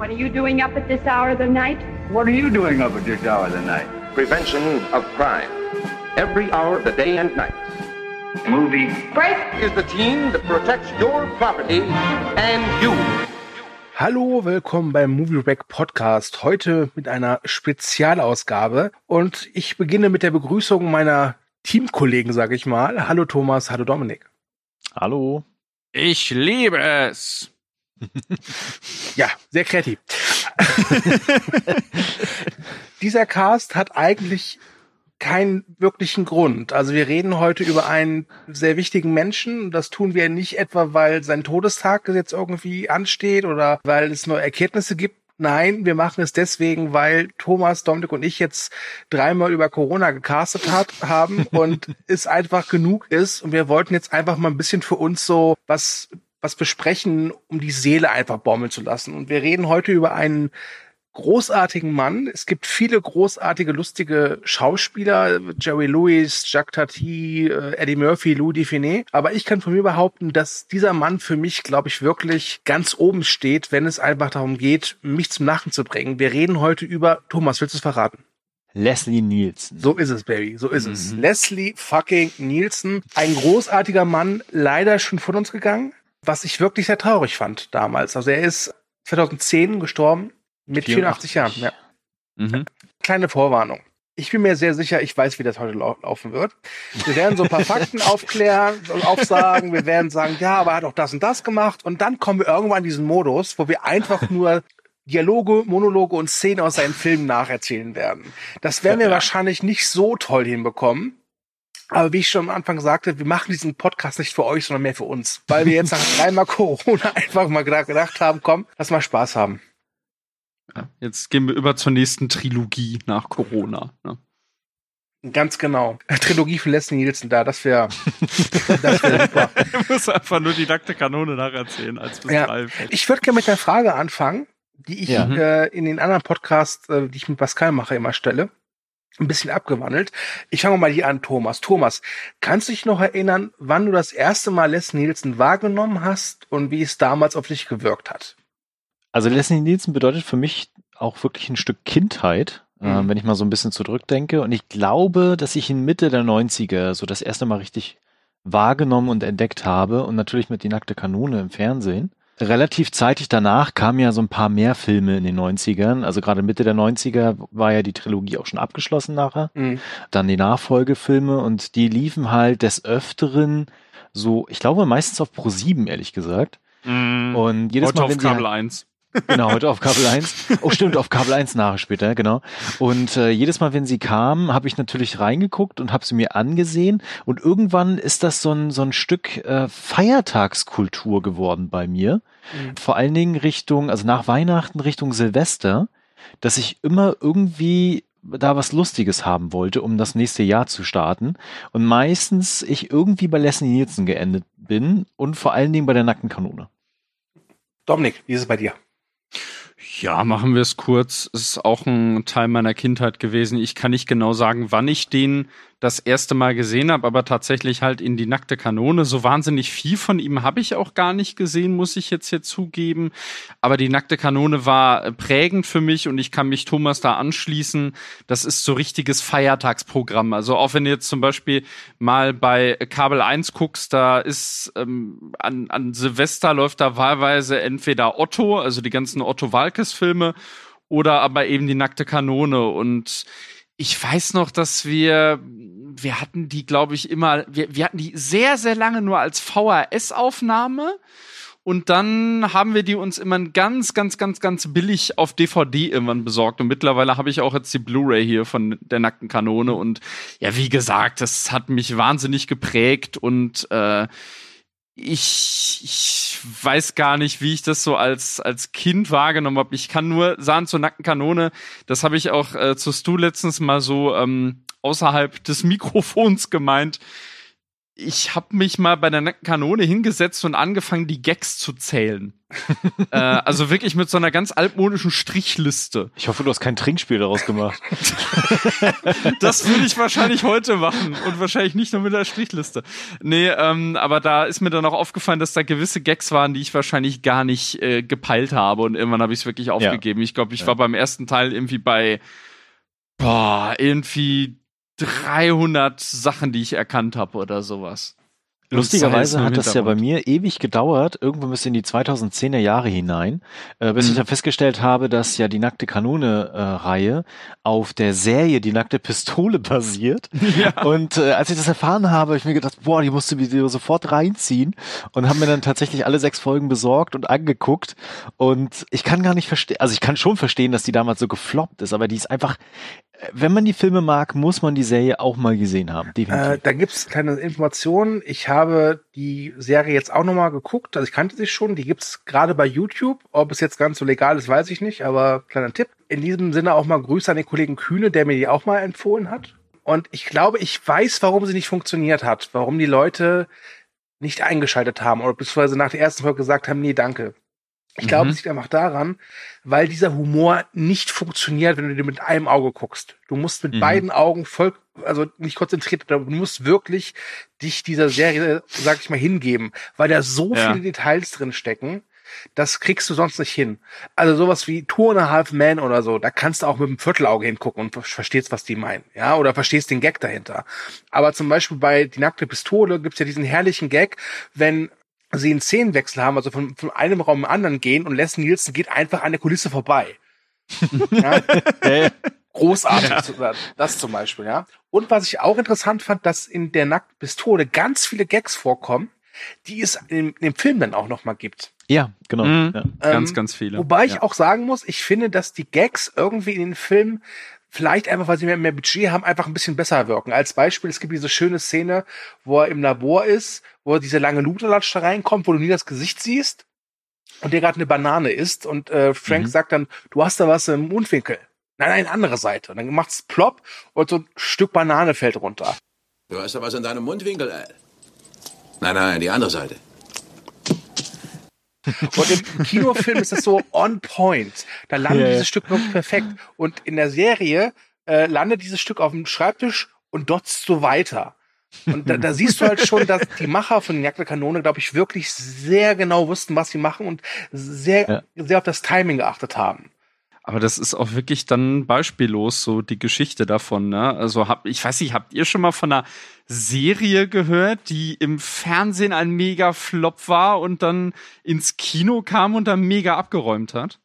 What are you doing up at this hour of the night? What are you doing up at this hour of the night? Prevention of crime. Every hour of the day and night. Movie. Break! Is the team that protects your property and you. Hallo, willkommen beim Movie Rack Podcast. Heute mit einer Spezialausgabe und ich beginne mit der Begrüßung meiner Teamkollegen, sage ich mal. Hallo Thomas, hallo Dominik. Hallo. Ich liebe es. Ja, sehr kreativ. Dieser Cast hat eigentlich keinen wirklichen Grund. Also wir reden heute über einen sehr wichtigen Menschen. Das tun wir nicht etwa, weil sein Todestag jetzt irgendwie ansteht oder weil es neue Erkenntnisse gibt. Nein, wir machen es deswegen, weil Thomas, Dominik und ich jetzt dreimal über Corona gecastet hat, haben und es einfach genug ist. Und wir wollten jetzt einfach mal ein bisschen für uns so was, was besprechen, um die Seele einfach baumeln zu lassen. Und wir reden heute über einen großartigen Mann. Es gibt viele großartige, lustige Schauspieler. Jerry Lewis, Jacques Tati, äh, Eddie Murphy, Louis Define. Aber ich kann von mir behaupten, dass dieser Mann für mich, glaube ich, wirklich ganz oben steht, wenn es einfach darum geht, mich zum Lachen zu bringen. Wir reden heute über, Thomas, willst du es verraten? Leslie Nielsen. So ist es, Baby. So ist es. Leslie fucking Nielsen. Ein großartiger Mann, leider schon von uns gegangen. Was ich wirklich sehr traurig fand damals. Also er ist 2010 gestorben mit 84, 84. Jahren. Ja. Mhm. Kleine Vorwarnung. Ich bin mir sehr sicher, ich weiß, wie das heute lau laufen wird. Wir werden so ein paar Fakten aufklären und aufsagen. Wir werden sagen, ja, aber er hat auch das und das gemacht. Und dann kommen wir irgendwann in diesen Modus, wo wir einfach nur Dialoge, Monologe und Szenen aus seinen Filmen nacherzählen werden. Das werden wir Ja. wahrscheinlich nicht so toll hinbekommen. Aber wie ich schon am Anfang sagte, wir machen diesen Podcast nicht für euch, sondern mehr für uns. Weil wir jetzt nach dreimal Corona einfach mal gedacht- gedacht haben, komm, lass mal Spaß haben. Ja, jetzt gehen wir über zur nächsten Trilogie nach Corona. Ne? Ganz genau. Trilogie von Leslie Nielsen da, das wäre das wär super. Ich muss einfach nur die nackte Kanone nacherzählen als bis Ja. drei. Ich würde gerne mit der Frage anfangen, die ich Ja. äh, in den anderen Podcasts, äh, die ich mit Pascal mache, immer stelle. Ein bisschen abgewandelt. Ich fange mal hier an, Thomas. Thomas, kannst du dich noch erinnern, wann du das erste Mal Leslie Nielsen wahrgenommen hast und wie es damals auf dich gewirkt hat? Also Leslie Nielsen bedeutet für mich auch wirklich ein Stück Kindheit, Mhm. äh, wenn ich mal so ein bisschen zurückdenke. Und ich glaube, dass ich in Mitte der 90er so das erste Mal richtig wahrgenommen und entdeckt habe und natürlich mit die nackte Kanone im Fernsehen. Relativ zeitig danach kamen ja so ein paar mehr Filme in den 90ern. Also gerade Mitte der 90er war ja die Trilogie auch schon abgeschlossen nachher. Mhm. dann die Nachfolgefilme und die liefen halt des Öfteren so, ich glaube meistens auf Pro 7, ehrlich gesagt. Mhm. Und jedes Heute Mal, auf wenn sie Kabel halt, 1. genau, heute auf Kabel 1. Oh, stimmt, auf Kabel 1 nachher später, genau. Und äh, jedes Mal, wenn sie kamen, habe ich natürlich reingeguckt und habe sie mir angesehen. Und irgendwann ist das so ein, so ein Stück äh, Feiertagskultur geworden bei mir. Mhm. Vor allen Dingen Richtung, also nach Weihnachten Richtung Silvester, dass ich immer irgendwie da was Lustiges haben wollte, um das nächste Jahr zu starten. Und meistens ich irgendwie bei Leslie Nielsen geendet bin und vor allen Dingen bei der nackten Kanone. Dominik, wie ist es bei dir? Ja, machen wir es kurz. Es ist auch ein Teil meiner Kindheit gewesen. Ich kann nicht genau sagen, wann ich den das erste Mal gesehen habe, aber tatsächlich halt in die nackte Kanone. So wahnsinnig viel von ihm habe ich auch gar nicht gesehen, muss ich jetzt hier zugeben. Aber die nackte Kanone war äh, prägend für mich und ich kann mich Thomas da anschließen. Das ist so richtiges Feiertagsprogramm. Also auch wenn du jetzt zum Beispiel mal bei Kabel 1 guckst, da ist ähm, an, an Silvester läuft da wahlweise entweder Otto, also die ganzen Otto Walkes Filme, oder aber eben die nackte Kanone und ich weiß noch, dass wir, wir hatten die, glaube ich, immer, wir, wir hatten die sehr, sehr lange nur als VHS-Aufnahme. Und dann haben wir die uns immer ganz, ganz, ganz, ganz billig auf DVD irgendwann besorgt. Und mittlerweile habe ich auch jetzt die Blu-ray hier von der nackten Kanone. Und ja, wie gesagt, das hat mich wahnsinnig geprägt und äh, ich, ich weiß gar nicht, wie ich das so als, als Kind wahrgenommen habe. Ich kann nur sagen zur nackten Kanone, das habe ich auch äh, zu Stu letztens mal so ähm, außerhalb des Mikrofons gemeint. Ich habe mich mal bei der nackten Kanone hingesetzt und angefangen, die Gags zu zählen. äh, also wirklich mit so einer ganz altmodischen Strichliste. Ich hoffe, du hast kein Trinkspiel daraus gemacht. das würde ich wahrscheinlich heute machen und wahrscheinlich nicht nur mit der Strichliste. Nee, ähm, aber da ist mir dann auch aufgefallen, dass da gewisse Gags waren, die ich wahrscheinlich gar nicht äh, gepeilt habe und irgendwann habe ich es wirklich aufgegeben. Ja. Ich glaube, ich ja. war beim ersten Teil irgendwie bei boah, irgendwie 300 Sachen, die ich erkannt habe oder sowas. Lustigerweise hat das ja bei mir ewig gedauert, irgendwo bis in die 2010er Jahre hinein, äh, bis mhm. ich dann festgestellt habe, dass ja die nackte Kanone-Reihe äh, auf der Serie Die nackte Pistole basiert. Ja. Und äh, als ich das erfahren habe, habe ich mir gedacht, boah, die musst du mir sofort reinziehen und habe mir dann tatsächlich alle sechs Folgen besorgt und angeguckt. Und ich kann gar nicht verstehen, also ich kann schon verstehen, dass die damals so gefloppt ist, aber die ist einfach wenn man die Filme mag, muss man die Serie auch mal gesehen haben. Definitiv. Äh, da gibt's kleine Informationen. Ich habe die Serie jetzt auch nochmal geguckt. Also ich kannte sie schon. Die gibt's gerade bei YouTube. Ob es jetzt ganz so legal ist, weiß ich nicht. Aber kleiner Tipp. In diesem Sinne auch mal Grüße an den Kollegen Kühne, der mir die auch mal empfohlen hat. Und ich glaube, ich weiß, warum sie nicht funktioniert hat. Warum die Leute nicht eingeschaltet haben oder beziehungsweise nach der ersten Folge gesagt haben, nee, danke. Ich glaube, mhm. es liegt einfach daran, weil dieser Humor nicht funktioniert, wenn du dir mit einem Auge guckst. Du musst mit mhm. beiden Augen voll, also nicht konzentriert, du musst wirklich dich dieser Serie, sag ich mal, hingeben, weil da so ja. viele Details drin stecken. Das kriegst du sonst nicht hin. Also sowas wie Two and a Half Man oder so, da kannst du auch mit dem Viertelauge hingucken und verstehst, was die meinen, ja, oder verstehst den Gag dahinter. Aber zum Beispiel bei Die nackte Pistole gibt's ja diesen herrlichen Gag, wenn sie einen Szenenwechsel haben, also von, von einem Raum im anderen gehen und Leslie Nielsen geht einfach an der Kulisse vorbei. ja? Großartig, ja. das zum Beispiel, ja. Und was ich auch interessant fand, dass in der nackten Pistole ganz viele Gags vorkommen, die es in, dem Film dann auch nochmal gibt. Ja, genau. Mhm. Ja. Ganz, ähm, ganz viele. Wobei ich auch sagen muss, ich finde, dass die Gags irgendwie in den Film vielleicht einfach, weil sie mehr, mehr Budget haben, einfach ein bisschen besser wirken. Als Beispiel, es gibt diese schöne Szene, wo er im Labor ist, wo er diese lange Luderlatsch da reinkommt, wo du nie das Gesicht siehst und der gerade eine Banane isst und äh, Frank mhm. sagt dann, du hast da was im Mundwinkel. Nein, nein, andere Seite. Und dann macht's plopp und so ein Stück Banane fällt runter. Du hast da was in deinem Mundwinkel, ey. Nein, nein, die andere Seite. Und im Kinofilm ist das so on point. Da landet yeah. dieses Stück wirklich perfekt. Und in der Serie äh, landet dieses Stück auf dem Schreibtisch und dotzt so weiter. Und da, da siehst du halt schon, dass die Macher von Jagd der Kanone, glaube ich, wirklich sehr genau wussten, was sie machen und sehr, ja. sehr auf das Timing geachtet haben. Aber das ist auch wirklich dann beispiellos, so die Geschichte davon. Ne? Also hab, ich weiß nicht, habt ihr schon mal von einer Serie gehört, die im Fernsehen ein mega Flop war und dann ins Kino kam und dann mega abgeräumt hat?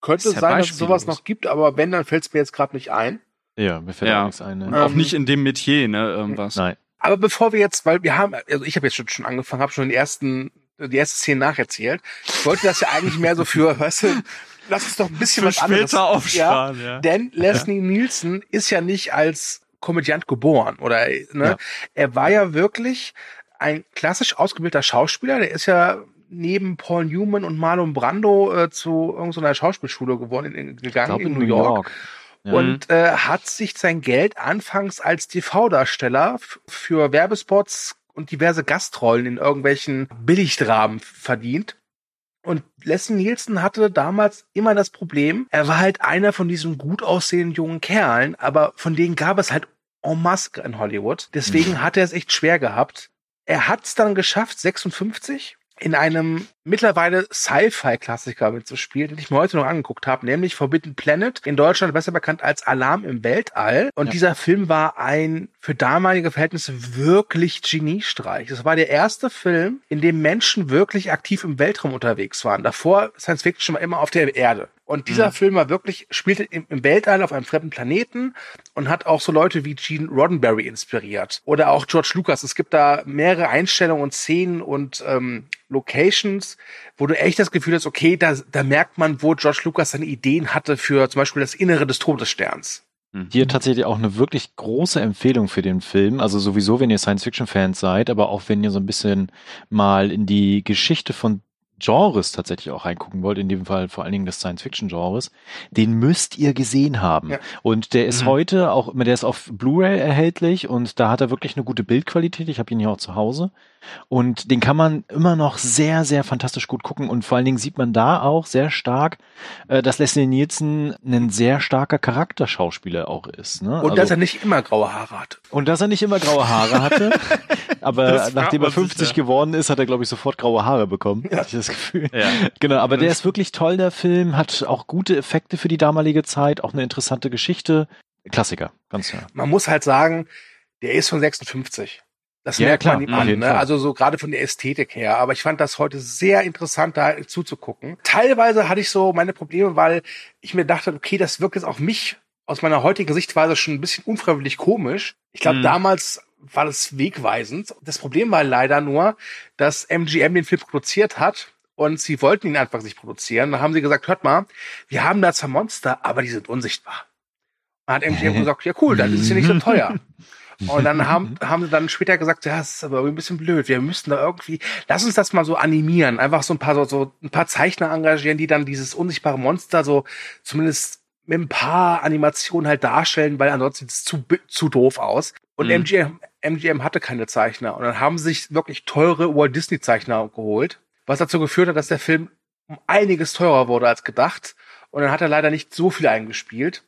Könnte ja sein, dass es sowas noch gibt, aber wenn, dann fällt es mir jetzt gerade nicht ein. Ja, mir fällt ja. auch nichts ein. Ne? Ähm, auch nicht in dem Metier, ne, irgendwas. Nein. Aber bevor wir jetzt, weil wir haben, also ich habe jetzt schon angefangen, habe schon den ersten, die erste Szene nacherzählt. Ich wollte das ja eigentlich mehr so für, weißt du, lass uns doch ein bisschen was anderes. aufsparen, ja, ja. Denn Leslie ja. Nielsen ist ja nicht als Komödiant geboren oder ne? Ja. Er war ja wirklich ein klassisch ausgebildeter Schauspieler. Der ist ja neben Paul Newman und Marlon Brando äh, zu irgendeiner Schauspielschule geworden, in, gegangen in, in, New York. York. Ja. Und äh, hat sich sein Geld anfangs als TV-Darsteller für Werbespots und diverse Gastrollen in irgendwelchen Billigdramen verdient. Und Leslie Nielsen hatte damals immer das Problem, er war halt einer von diesen gut aussehenden jungen Kerlen, aber von denen gab es halt en masse in Hollywood. Deswegen mhm. hat er es echt schwer gehabt. Er hat es dann geschafft, 56 in einem mittlerweile Sci-Fi-Klassiker mitzuspielen, den ich mir heute noch angeguckt habe, nämlich Forbidden Planet, in Deutschland besser bekannt als Alarm im Weltall. Und ja. dieser Film war ein für damalige Verhältnisse wirklich Geniestreich. Es war der erste Film, in dem Menschen wirklich aktiv im Weltraum unterwegs waren. Davor Science Fiction war immer auf der Erde. Und dieser mhm. Film war wirklich, spielte im, im, Weltall auf einem fremden Planeten und hat auch so Leute wie Gene Roddenberry inspiriert. Oder auch George Lucas. Es gibt da mehrere Einstellungen und Szenen und ähm, Locations, wo du echt das Gefühl hast, okay, da, da merkt man, wo George Lucas seine Ideen hatte für zum Beispiel das Innere des Todessterns. Mhm. Hier tatsächlich auch eine wirklich große Empfehlung für den Film. Also sowieso, wenn ihr Science-Fiction-Fans seid, aber auch wenn ihr so ein bisschen mal in die Geschichte von Genres tatsächlich auch reingucken wollt, in dem Fall vor allen Dingen des Science-Fiction-Genres, den müsst ihr gesehen haben. Ja. Und der ist Mhm. heute auch, der ist auf Blu-ray erhältlich und da hat er wirklich eine gute Bildqualität. Ich habe ihn hier auch zu Hause. Und den kann man immer noch sehr, sehr fantastisch gut gucken. Und vor allen Dingen sieht man da auch sehr stark, äh, dass Leslie Nielsen ein sehr starker Charakterschauspieler auch ist. Ne? Und Also- dass er nicht immer graue Haare hat. und dass er nicht immer graue Haare hatte. aber nachdem er man sich, 50 ja. geworden ist, hat er, glaube ich, sofort graue Haare bekommen. Ja. Hab ich das Gefühl. Ja. Genau, aber der ist wirklich toll, der Film, hat auch gute Effekte für die damalige Zeit, auch eine interessante Geschichte. Klassiker, ganz klar. Man muss halt sagen, der ist von 56. Das Ja, merkt klar, man ihm an, ne? Also so gerade von der Ästhetik her. Aber ich fand das heute sehr interessant, da zuzugucken. Teilweise hatte ich so meine Probleme, weil ich mir dachte, okay, das wirkt jetzt auf mich aus meiner heutigen Sichtweise schon ein bisschen unfreiwillig komisch. Ich glaube, Mhm. damals war das wegweisend. Das Problem war leider nur, dass MGM den Film produziert hat und sie wollten ihn einfach nicht produzieren. Dann haben sie gesagt, hört mal, wir haben da zwar Monster, aber die sind unsichtbar. Dann hat MGM gesagt, ja cool, dann ist es ja nicht so teuer. Und dann haben, haben sie dann später gesagt, ja, das ist aber irgendwie ein bisschen blöd. Wir müssten da irgendwie, lass uns das mal so animieren. Einfach so ein paar, so, so ein paar Zeichner engagieren, die dann dieses unsichtbare Monster so zumindest mit ein paar Animationen halt darstellen, weil ansonsten sieht es zu, zu doof aus. Und Mhm. MGM, MGM hatte keine Zeichner. Und dann haben sie sich wirklich teure Walt Disney Zeichner geholt, was dazu geführt hat, dass der Film um einiges teurer wurde als gedacht. Und dann hat er leider nicht so viel eingespielt.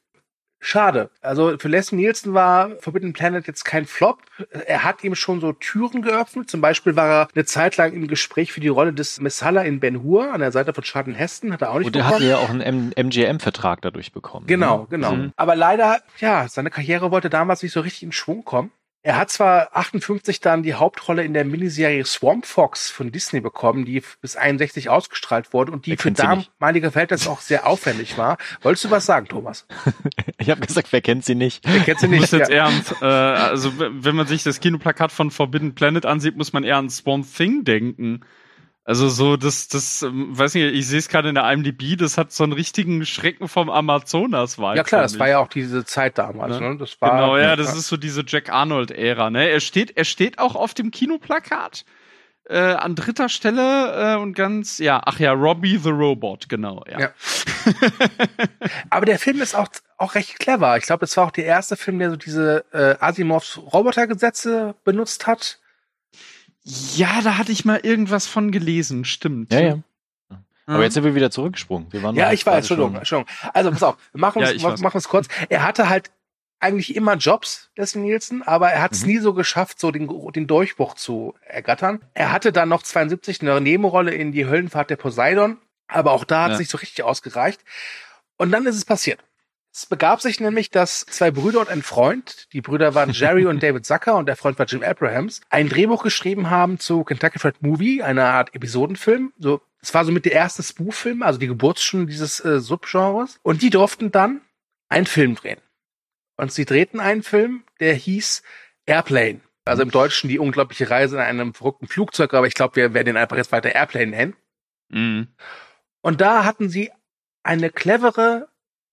Schade. Also für Les Nielsen war Forbidden Planet jetzt kein Flop. Er hat ihm schon so Türen geöffnet. Zum Beispiel war er eine Zeit lang im Gespräch für die Rolle des Messala in Ben Hur an der Seite von Charlton Heston. Hat er auch nicht Und er bekommen. hatte ja auch einen MGM-Vertrag dadurch bekommen. Genau, ne? genau. Mhm. Aber leider, ja, seine Karriere wollte damals nicht so richtig in Schwung kommen. Er hat zwar 58 dann die Hauptrolle in der Miniserie Swamp Fox von Disney bekommen, die bis 61 ausgestrahlt wurde und die für nicht? damalige Verhältnisse auch sehr aufwendig war. Wolltest du was sagen, Thomas? Ich habe gesagt, wer kennt sie nicht? Wer kennt sie Ich muss nicht? jetzt Ja. an, äh, also wenn man sich das Kinoplakat von Forbidden Planet ansieht, muss man eher an Swamp Thing denken. Also so, das, das, ähm, weiß nicht, ich sehe es gerade in der IMDb, das hat so einen richtigen Schrecken vom Amazonas vibe ja klar, das war ja auch diese Zeit damals. Ne? Ne? Das war, Genau, ja, das ist so diese Jack Arnold-Ära, ne? Er steht, er steht auch auf dem Kinoplakat. Äh, an dritter Stelle äh, und ganz, ja, ach ja, Robbie the Robot, genau, ja. Ja. Aber der Film ist auch, auch recht clever. Ich glaube, das war auch der erste Film, der so diese äh, Asimovs Robotergesetze benutzt hat. Ja, da hatte ich mal irgendwas von gelesen, stimmt. Ja, ja. Aber jetzt sind wir wieder zurückgesprungen. Wir waren Ja, noch ich weiß, gerade Entschuldigung, schon- Entschuldigung. Also pass auf, wir machen Ja, weiß. machen uns kurz. Er hatte halt eigentlich immer Jobs, Leslie Nielsen, aber er hat es Mhm. nie so geschafft, so den, den Durchbruch zu ergattern. Er hatte dann noch 72 eine Nebenrolle in die Höllenfahrt der Poseidon, aber auch da hat es Ja. nicht so richtig ausgereicht. Und dann ist es passiert. Es begab sich nämlich, dass zwei Brüder und ein Freund, die Brüder waren Jerry und David Zucker und der Freund war Jim Abrahams, ein Drehbuch geschrieben haben zu Kentucky Fried Movie, einer Art Episodenfilm. So, es war somit der erste Spoof-Film, also die Geburtsstunde dieses äh, Subgenres. Und die durften dann einen Film drehen. Und sie drehten einen Film, der hieß Airplane. Also im Deutschen die unglaubliche Reise in einem verrückten Flugzeug, aber ich glaube, wir werden den einfach jetzt weiter Airplane nennen. Mhm. Und da hatten sie eine clevere,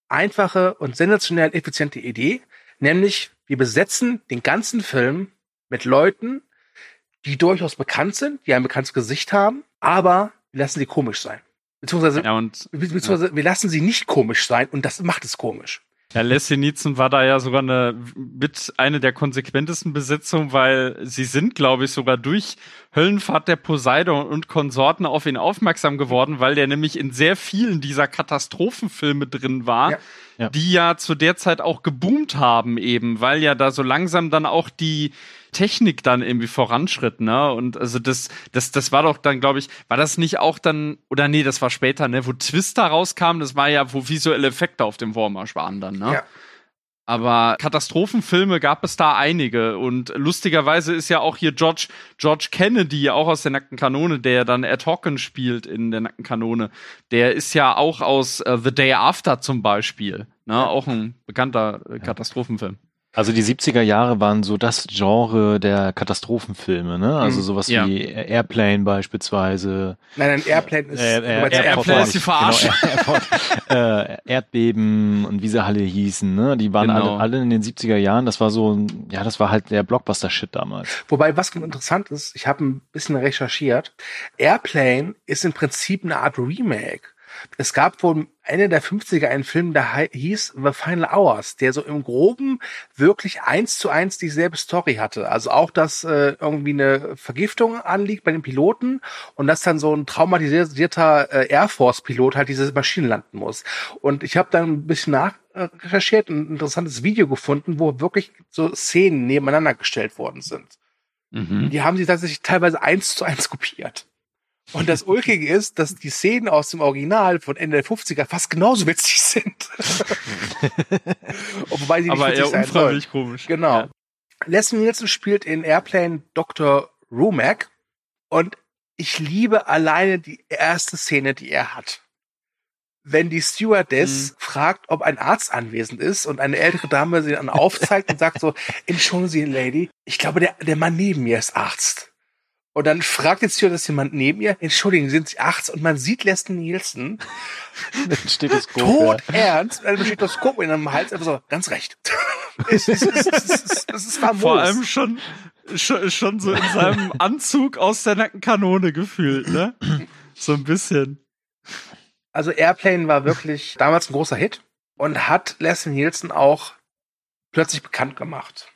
einfache und sensationell effiziente Idee, nämlich wir besetzen den ganzen Film mit Leuten, die durchaus bekannt sind, die ein bekanntes Gesicht haben, aber wir lassen sie komisch sein. Beziehungsweise, Ja, und be- beziehungsweise wir lassen sie nicht komisch sein und das macht es komisch. Ja, Leslie Nielsen war da ja sogar eine, mit eine der konsequentesten Besetzungen, weil sie sind, glaube ich, sogar durch Höllenfahrt der Poseidon und Konsorten auf ihn aufmerksam geworden, weil der nämlich in sehr vielen dieser Katastrophenfilme drin war, Ja. Ja. die ja zu der Zeit auch geboomt haben eben, weil ja da so langsam dann auch die Technik dann irgendwie voranschritt, ne? Und also das, das, das war doch dann, glaube ich, war das nicht auch dann, oder nee, das war später, ne, wo Twister rauskam, das war ja, wo visuelle Effekte auf dem Vormarsch waren dann, ne? Ja. Aber Katastrophenfilme gab es da einige. Und lustigerweise ist ja auch hier George, George Kennedy, auch aus der Nackten Kanone, der dann Ed Hocken spielt in der Nackten Kanone. Der ist ja auch aus äh, The Day After zum Beispiel. Ne? Auch ein bekannter äh, Katastrophenfilm. Also die 70er Jahre waren so das Genre der Katastrophenfilme, ne? Also Mhm. sowas Ja. wie Airplane beispielsweise. Nein, ein Airplane ist, Äh, äh, Airplane ist die Verarsche. Genau, äh, Erdbeben und wie sie alle hießen, ne? Die waren Genau. alle, alle in den 70er Jahren. Das war so, ja, das war halt der Blockbuster-Shit damals. Wobei, was ganz interessant ist, ich habe ein bisschen recherchiert. Airplane ist im Prinzip eine Art Remake. Es gab wohl Ende der 50er einen Film, der hieß The Final Hours, der so im Groben wirklich eins zu eins dieselbe Story hatte. Also auch, dass äh, irgendwie eine Vergiftung anliegt bei den Piloten und dass dann so ein traumatisierter äh, Air Force-Pilot halt diese Maschine landen muss. Und ich habe dann ein bisschen nach recherchiert und ein interessantes Video gefunden, wo wirklich so Szenen nebeneinander gestellt worden sind. Mhm. Die haben sie tatsächlich teilweise eins zu eins kopiert. Und das Ulkige ist, dass die Szenen aus dem Original von Ende der 50er fast genauso witzig sind. Wobei sie nicht Aber witzig eher unfreiwillig komisch. Genau. Ja. Leslie Nielsen spielt in Airplane Dr. Rumack und ich liebe alleine die erste Szene, die er hat. Wenn die Stewardess fragt, ob ein Arzt anwesend ist und eine ältere Dame sie dann aufzeigt und sagt so, entschuldigen Sie, Lady, ich glaube, der, der Mann neben mir ist Arzt. Und dann fragt die Stewardess jemand neben ihr, entschuldigen, sind Sie Arzt? Und man sieht Leslie Nielsen Ein Stethoskop. tot ernst, mit einem Stethoskop in einem Hals, einfach so, ganz recht. es, ist, es, ist, es, ist, es ist famos. Vor allem schon, schon, schon so in seinem Anzug aus der nackten Kanone gefühlt, ne? So ein bisschen. Also Airplane war wirklich damals ein großer Hit und hat Leslie Nielsen auch plötzlich bekannt gemacht.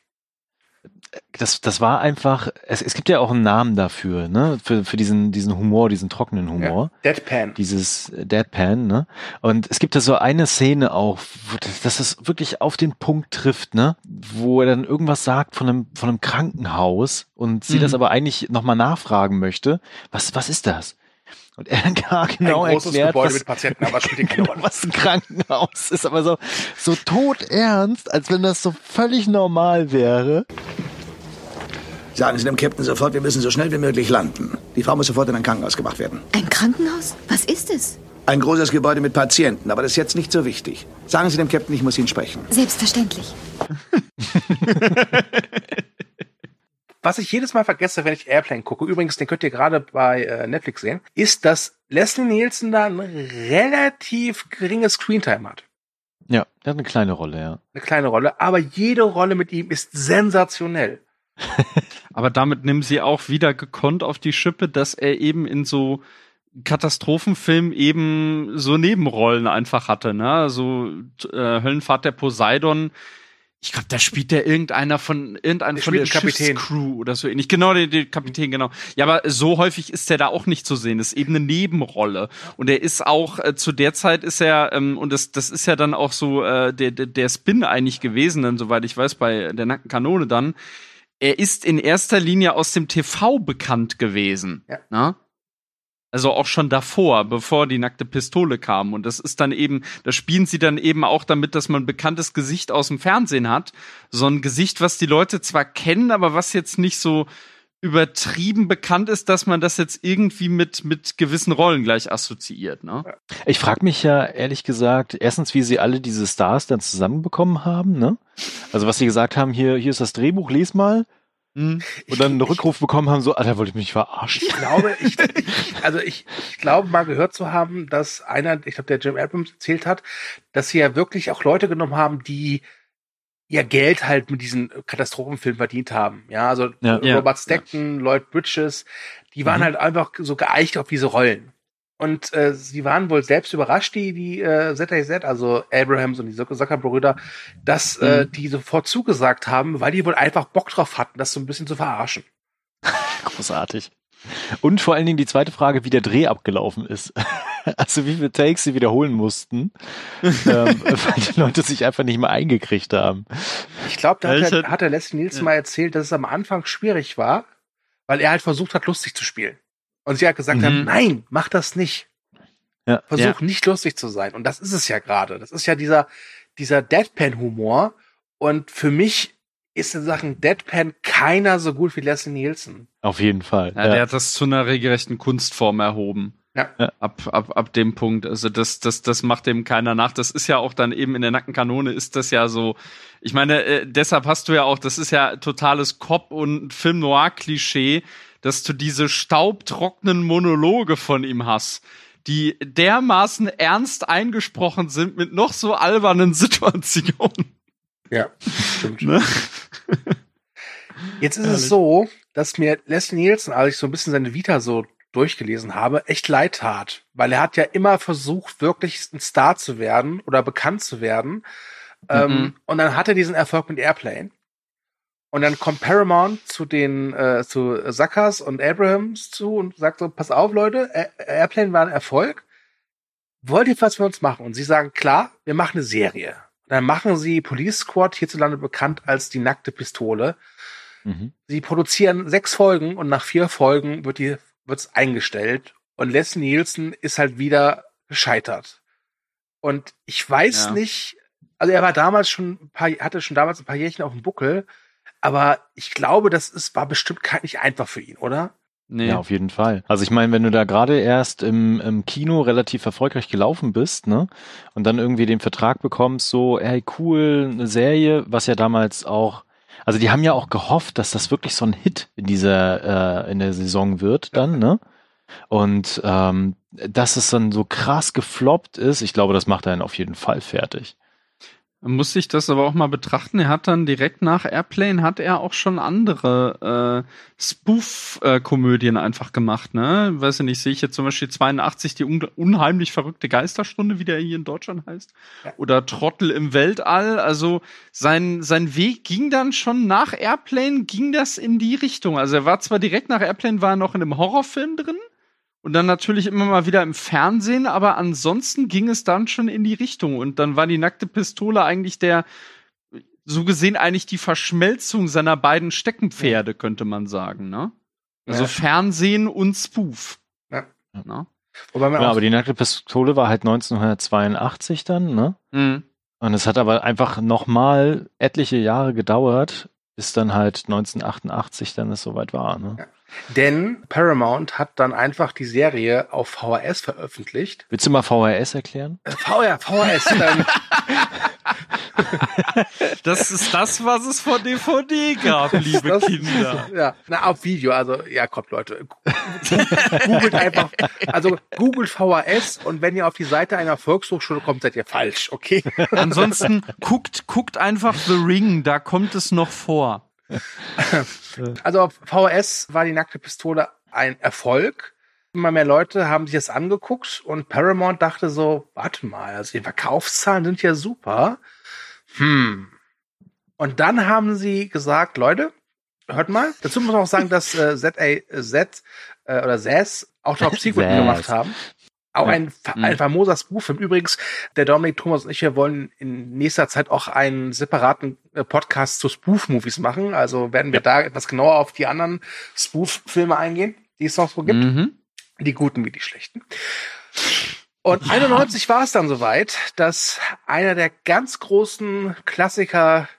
Das, das war einfach, es, es gibt ja auch einen Namen dafür, ne? Für, für diesen, diesen Humor, diesen trockenen Humor. Deadpan. Dieses Deadpan, ne? Und es gibt da so eine Szene auch, wo das, das es wirklich auf den Punkt trifft, ne? Wo er dann irgendwas sagt von einem, von einem Krankenhaus und sie Mhm. das aber eigentlich nochmal nachfragen möchte. Was, was ist das? Und er dann gar genau ein großes erklärt, Gebäude was, mit Patienten, aber spielt genau, Rolle. was ein Krankenhaus ist, aber so, so todernst, als wenn das so völlig normal wäre. Sagen Sie dem Captain sofort, wir müssen so schnell wie möglich landen. Die Frau muss sofort in ein Krankenhaus gebracht werden. Ein Krankenhaus? Was ist es? Ein großes Gebäude mit Patienten, aber das ist jetzt nicht so wichtig. Sagen Sie dem Captain, ich muss ihn sprechen. Selbstverständlich. Was ich jedes Mal vergesse, wenn ich Airplane gucke, übrigens, den könnt ihr gerade bei äh, Netflix sehen, ist, dass Leslie Nielsen da ein relativ geringes Screentime hat. Ja, der hat eine kleine Rolle, ja. Eine kleine Rolle, aber jede Rolle mit ihm ist sensationell. Aber damit nehmen sie auch wieder gekonnt auf die Schippe, dass er eben in so Katastrophenfilmen eben so Nebenrollen einfach hatte, ne? So äh, Höllenfahrt der Poseidon. Ich glaube, da spielt der irgendeiner von irgendeiner Der von der Kapitän. Schiffscrew oder so ähnlich. Genau, der, der Kapitän, genau. Ja, aber so häufig ist der da auch nicht zu sehen. Das ist eben eine Nebenrolle. Und er ist auch äh, zu der Zeit ist er ähm, und das das ist ja dann auch so äh, der der, der Spin eigentlich gewesen, dann soweit ich weiß bei der nackten Kanone dann. Er ist in erster Linie aus dem TV bekannt gewesen. Ja. Ne? Also auch schon davor, bevor die nackte Pistole kam. Und das ist dann eben, da spielen sie dann eben auch damit, dass man ein bekanntes Gesicht aus dem Fernsehen hat. So ein Gesicht, was die Leute zwar kennen, aber was jetzt nicht so übertrieben bekannt ist, dass man das jetzt irgendwie mit, mit gewissen Rollen gleich assoziiert, ne? Ich frage mich ja ehrlich gesagt, erstens, wie sie alle diese Stars dann zusammenbekommen haben, ne? Also was sie gesagt haben, hier, hier ist das Drehbuch, les mal. Hm. Und dann einen Rückruf bekommen haben, so, Alter, wollte ich mich verarschen. Ich glaube, ich, ich also ich, ich glaube mal gehört zu haben, dass einer, ich glaube, der Jim Abrams erzählt hat, dass sie ja wirklich auch Leute genommen haben, die ihr Geld halt mit diesen Katastrophenfilmen verdient haben. Ja, also Ja. Ja. Robert Stackton, Lloyd Bridges, die waren Mhm. halt einfach so geeicht auf diese Rollen. Und äh, sie waren wohl selbst überrascht, die, die äh, ZAZ, also Abrahams und die Zucker-Brüder, dass äh, die sofort zugesagt haben, weil die wohl einfach Bock drauf hatten, das so ein bisschen zu verarschen. Großartig. Und vor allen Dingen die zweite Frage, wie der Dreh abgelaufen ist. Also wie viele Takes sie wiederholen mussten, ähm, weil die Leute sich einfach nicht mehr eingekriegt haben. Ich glaube, da Ja, hat, ich er, hätt- hat der Leslie Nielsen mal erzählt, dass es am Anfang schwierig war, weil er halt versucht hat, lustig zu spielen. Und sie hat gesagt, Mhm. haben, nein, mach das nicht. Ja. Versuch nicht lustig zu sein. Und das ist es ja gerade. Das ist ja dieser, dieser Deadpan-Humor. Und für mich ist in Sachen Deadpan keiner so gut wie Leslie Nielsen. Auf jeden Fall. Ja, der hat das zu einer regelrechten Kunstform erhoben. Ja. Ab, ab, ab dem Punkt. Also das, das, das macht dem keiner nach. Das ist ja auch dann eben in der Nackenkanone ist das ja so. Ich meine, äh, deshalb hast du ja auch, das ist ja totales Cop- und Film-Noir-Klischee, dass du diese staubtrockenen Monologe von ihm hast, die dermaßen ernst eingesprochen sind mit noch so albernen Situationen. Ja, stimmt. Ne? Jetzt ist Herrlich. es so, dass mir Leslie Nielsen, als ich so ein bisschen seine Vita so durchgelesen habe, echt leid tat. Weil er hat ja immer versucht, wirklich ein Star zu werden oder bekannt zu werden. Ähm, Mhm. und dann hat er diesen Erfolg mit Airplane. Und dann kommt Paramount zu den, äh, zu Sackers und Abrahams zu und sagt so, pass auf, Leute, Air- Airplane war ein Erfolg. Wollt ihr was für uns machen? Und sie sagen, klar, wir machen eine Serie. Dann machen sie Police Squad, hierzulande bekannt als die nackte Pistole. Mhm. Sie produzieren sechs Folgen und nach vier Folgen wird die, wird's eingestellt. Und Leslie Nielsen ist halt wieder gescheitert. Und ich weiß Ja. nicht, also er war damals schon ein paar, hatte schon damals ein paar Jährchen auf dem Buckel, aber ich glaube, das ist, war bestimmt kein, nicht einfach für ihn, oder? Nee. Ja, auf jeden Fall. Also ich meine, wenn du da gerade erst im, im Kino relativ erfolgreich gelaufen bist, ne, und dann irgendwie den Vertrag bekommst, so, hey, cool, eine Serie, was ja damals auch, also die haben ja auch gehofft, dass das wirklich so ein Hit in dieser, äh, in der Saison wird dann, ne? Und ähm, dass es dann so krass gefloppt ist, ich glaube, das macht einen auf jeden Fall fertig. Man muss sich das aber auch mal betrachten. Er hat dann direkt nach Airplane hat er auch schon andere äh, Spoof-Komödien einfach gemacht, ne? Weiß ich nicht, sehe ich jetzt zum Beispiel 82 die un unheimlich verrückte Geisterstunde, wie der hier in Deutschland heißt. Ja. Oder Trottel im Weltall. Also sein, sein Weg ging dann schon nach Airplane, ging das in die Richtung. Also er war zwar direkt nach Airplane, war er noch in einem Horrorfilm drin. Und dann natürlich immer mal wieder im Fernsehen, aber ansonsten ging es dann schon in die Richtung. Und dann war die nackte Pistole eigentlich der, so gesehen eigentlich die Verschmelzung seiner beiden Steckenpferde, könnte man sagen, ne? Also Ja. Fernsehen und Spoof. Ja. Ne? Wobei man Ja, aber die nackte Pistole war halt 1982 dann, ne? Mhm. Und es hat aber einfach nochmal etliche Jahre gedauert, bis dann halt 1988 dann es soweit war, ne? Denn Paramount hat dann einfach die Serie auf VHS veröffentlicht. Willst du mal VHS erklären? Äh, VR, VHS. ähm, Das ist das, was es von DVD gab, liebe das- Kinder. Ja, na, auf Video, also, ja, kommt, Leute. Googelt einfach, also, googelt VHS und wenn ihr auf die Seite einer Volkshochschule kommt, seid ihr falsch, okay? Ansonsten guckt, guckt einfach The Ring, da kommt es noch vor. Also, auf VHS war die nackte Pistole ein Erfolg. Immer mehr Leute haben sich das angeguckt und Paramount dachte so, warte mal, also die Verkaufszahlen sind ja super. Hm. Und dann haben sie gesagt, Leute, hört mal, dazu muss man auch sagen, dass äh, ZAZ äh, oder ZAZ auch Top Secret gemacht haben. Auch Ja. ein, fa- Mhm. ein famoser Spoof-Film. Übrigens, der Dominik, Thomas und ich, wir wollen in nächster Zeit auch einen separaten äh, Podcast zu Spoof-Movies machen. Also werden wir da etwas genauer auf die anderen Spoof-Filme eingehen, die es noch so gibt. Mhm. Die guten wie die schlechten. Und 91 war es dann soweit, dass einer der ganz großen Klassiker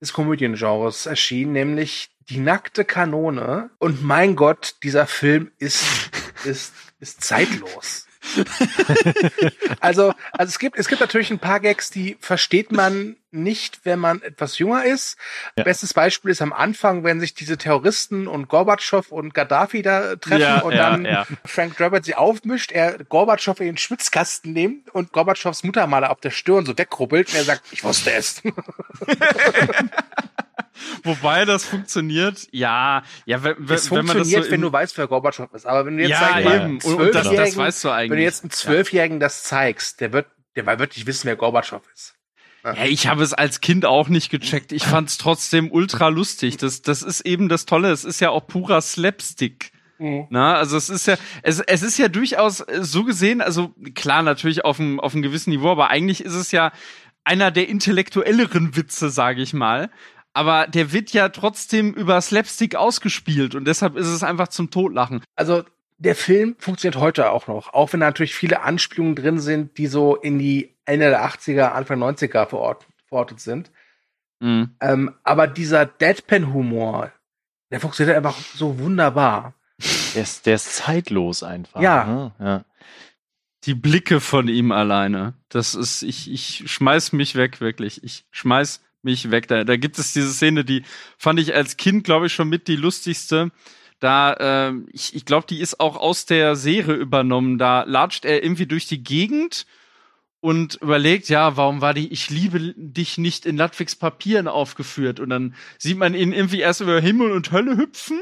des Komödiengenres erschien, nämlich Die nackte Kanone. Und mein Gott, dieser Film ist, ist, ist zeitlos. also, also es gibt, es gibt natürlich ein paar Gags, die versteht man nicht, wenn man etwas jünger ist. Ja. Bestes Beispiel ist am Anfang, wenn sich diese Terroristen und Gorbatschow und Gaddafi da treffen Ja, und ja, dann. Frank Drebert sie aufmischt, er Gorbatschow in den Schwitzkasten nimmt und Gorbatschows Muttermaler auf der Stirn so wegrubbelt und er sagt, ich wusste es. Wobei das funktioniert, ja, ja, wenn, Es wenn man das so funktioniert, wenn du weißt, wer Gorbatschow ist. Aber wenn du jetzt ja, mal, eben, und, das, das Zwölfjährigen- weißt du eigentlich. wenn du jetzt einem Zwölfjährigen das zeigst, der wird, der wird wirklich wissen, wer Gorbatschow ist. Ja, ich habe es als Kind auch nicht gecheckt. Ich fand es trotzdem ultra lustig. Das, das ist eben das Tolle. Es ist ja auch purer Slapstick. Na, also es ist ja, es, es ist ja durchaus äh, so gesehen, also klar, natürlich auf einem, auf einem gewissen Niveau, aber eigentlich ist es ja einer der intellektuelleren Witze, sage ich mal. Aber der wird ja trotzdem über Slapstick ausgespielt und deshalb ist es einfach zum Totlachen. Also der Film funktioniert heute auch noch, auch wenn da natürlich viele Anspielungen drin sind, die so in die Ende der 80er, Anfang 90er verort, verortet sind. Mhm. Ähm, aber dieser Deadpan-Humor, der funktioniert einfach so wunderbar. Der ist, der ist zeitlos einfach. Ja. Ne? ja. Die Blicke von ihm alleine. Das ist, ich, ich schmeiß mich weg, wirklich. Ich schmeiß mich weg. Da, da gibt es diese Szene, die fand ich als Kind, glaube ich, schon mit die lustigste. Da, äh, ich, ich glaube, die ist auch aus der Serie übernommen. Da latscht er irgendwie durch die Gegend und überlegt, ja, warum war die Ich liebe dich nicht in Ludwigs Papieren aufgeführt? Und dann sieht man ihn irgendwie erst über Himmel und Hölle hüpfen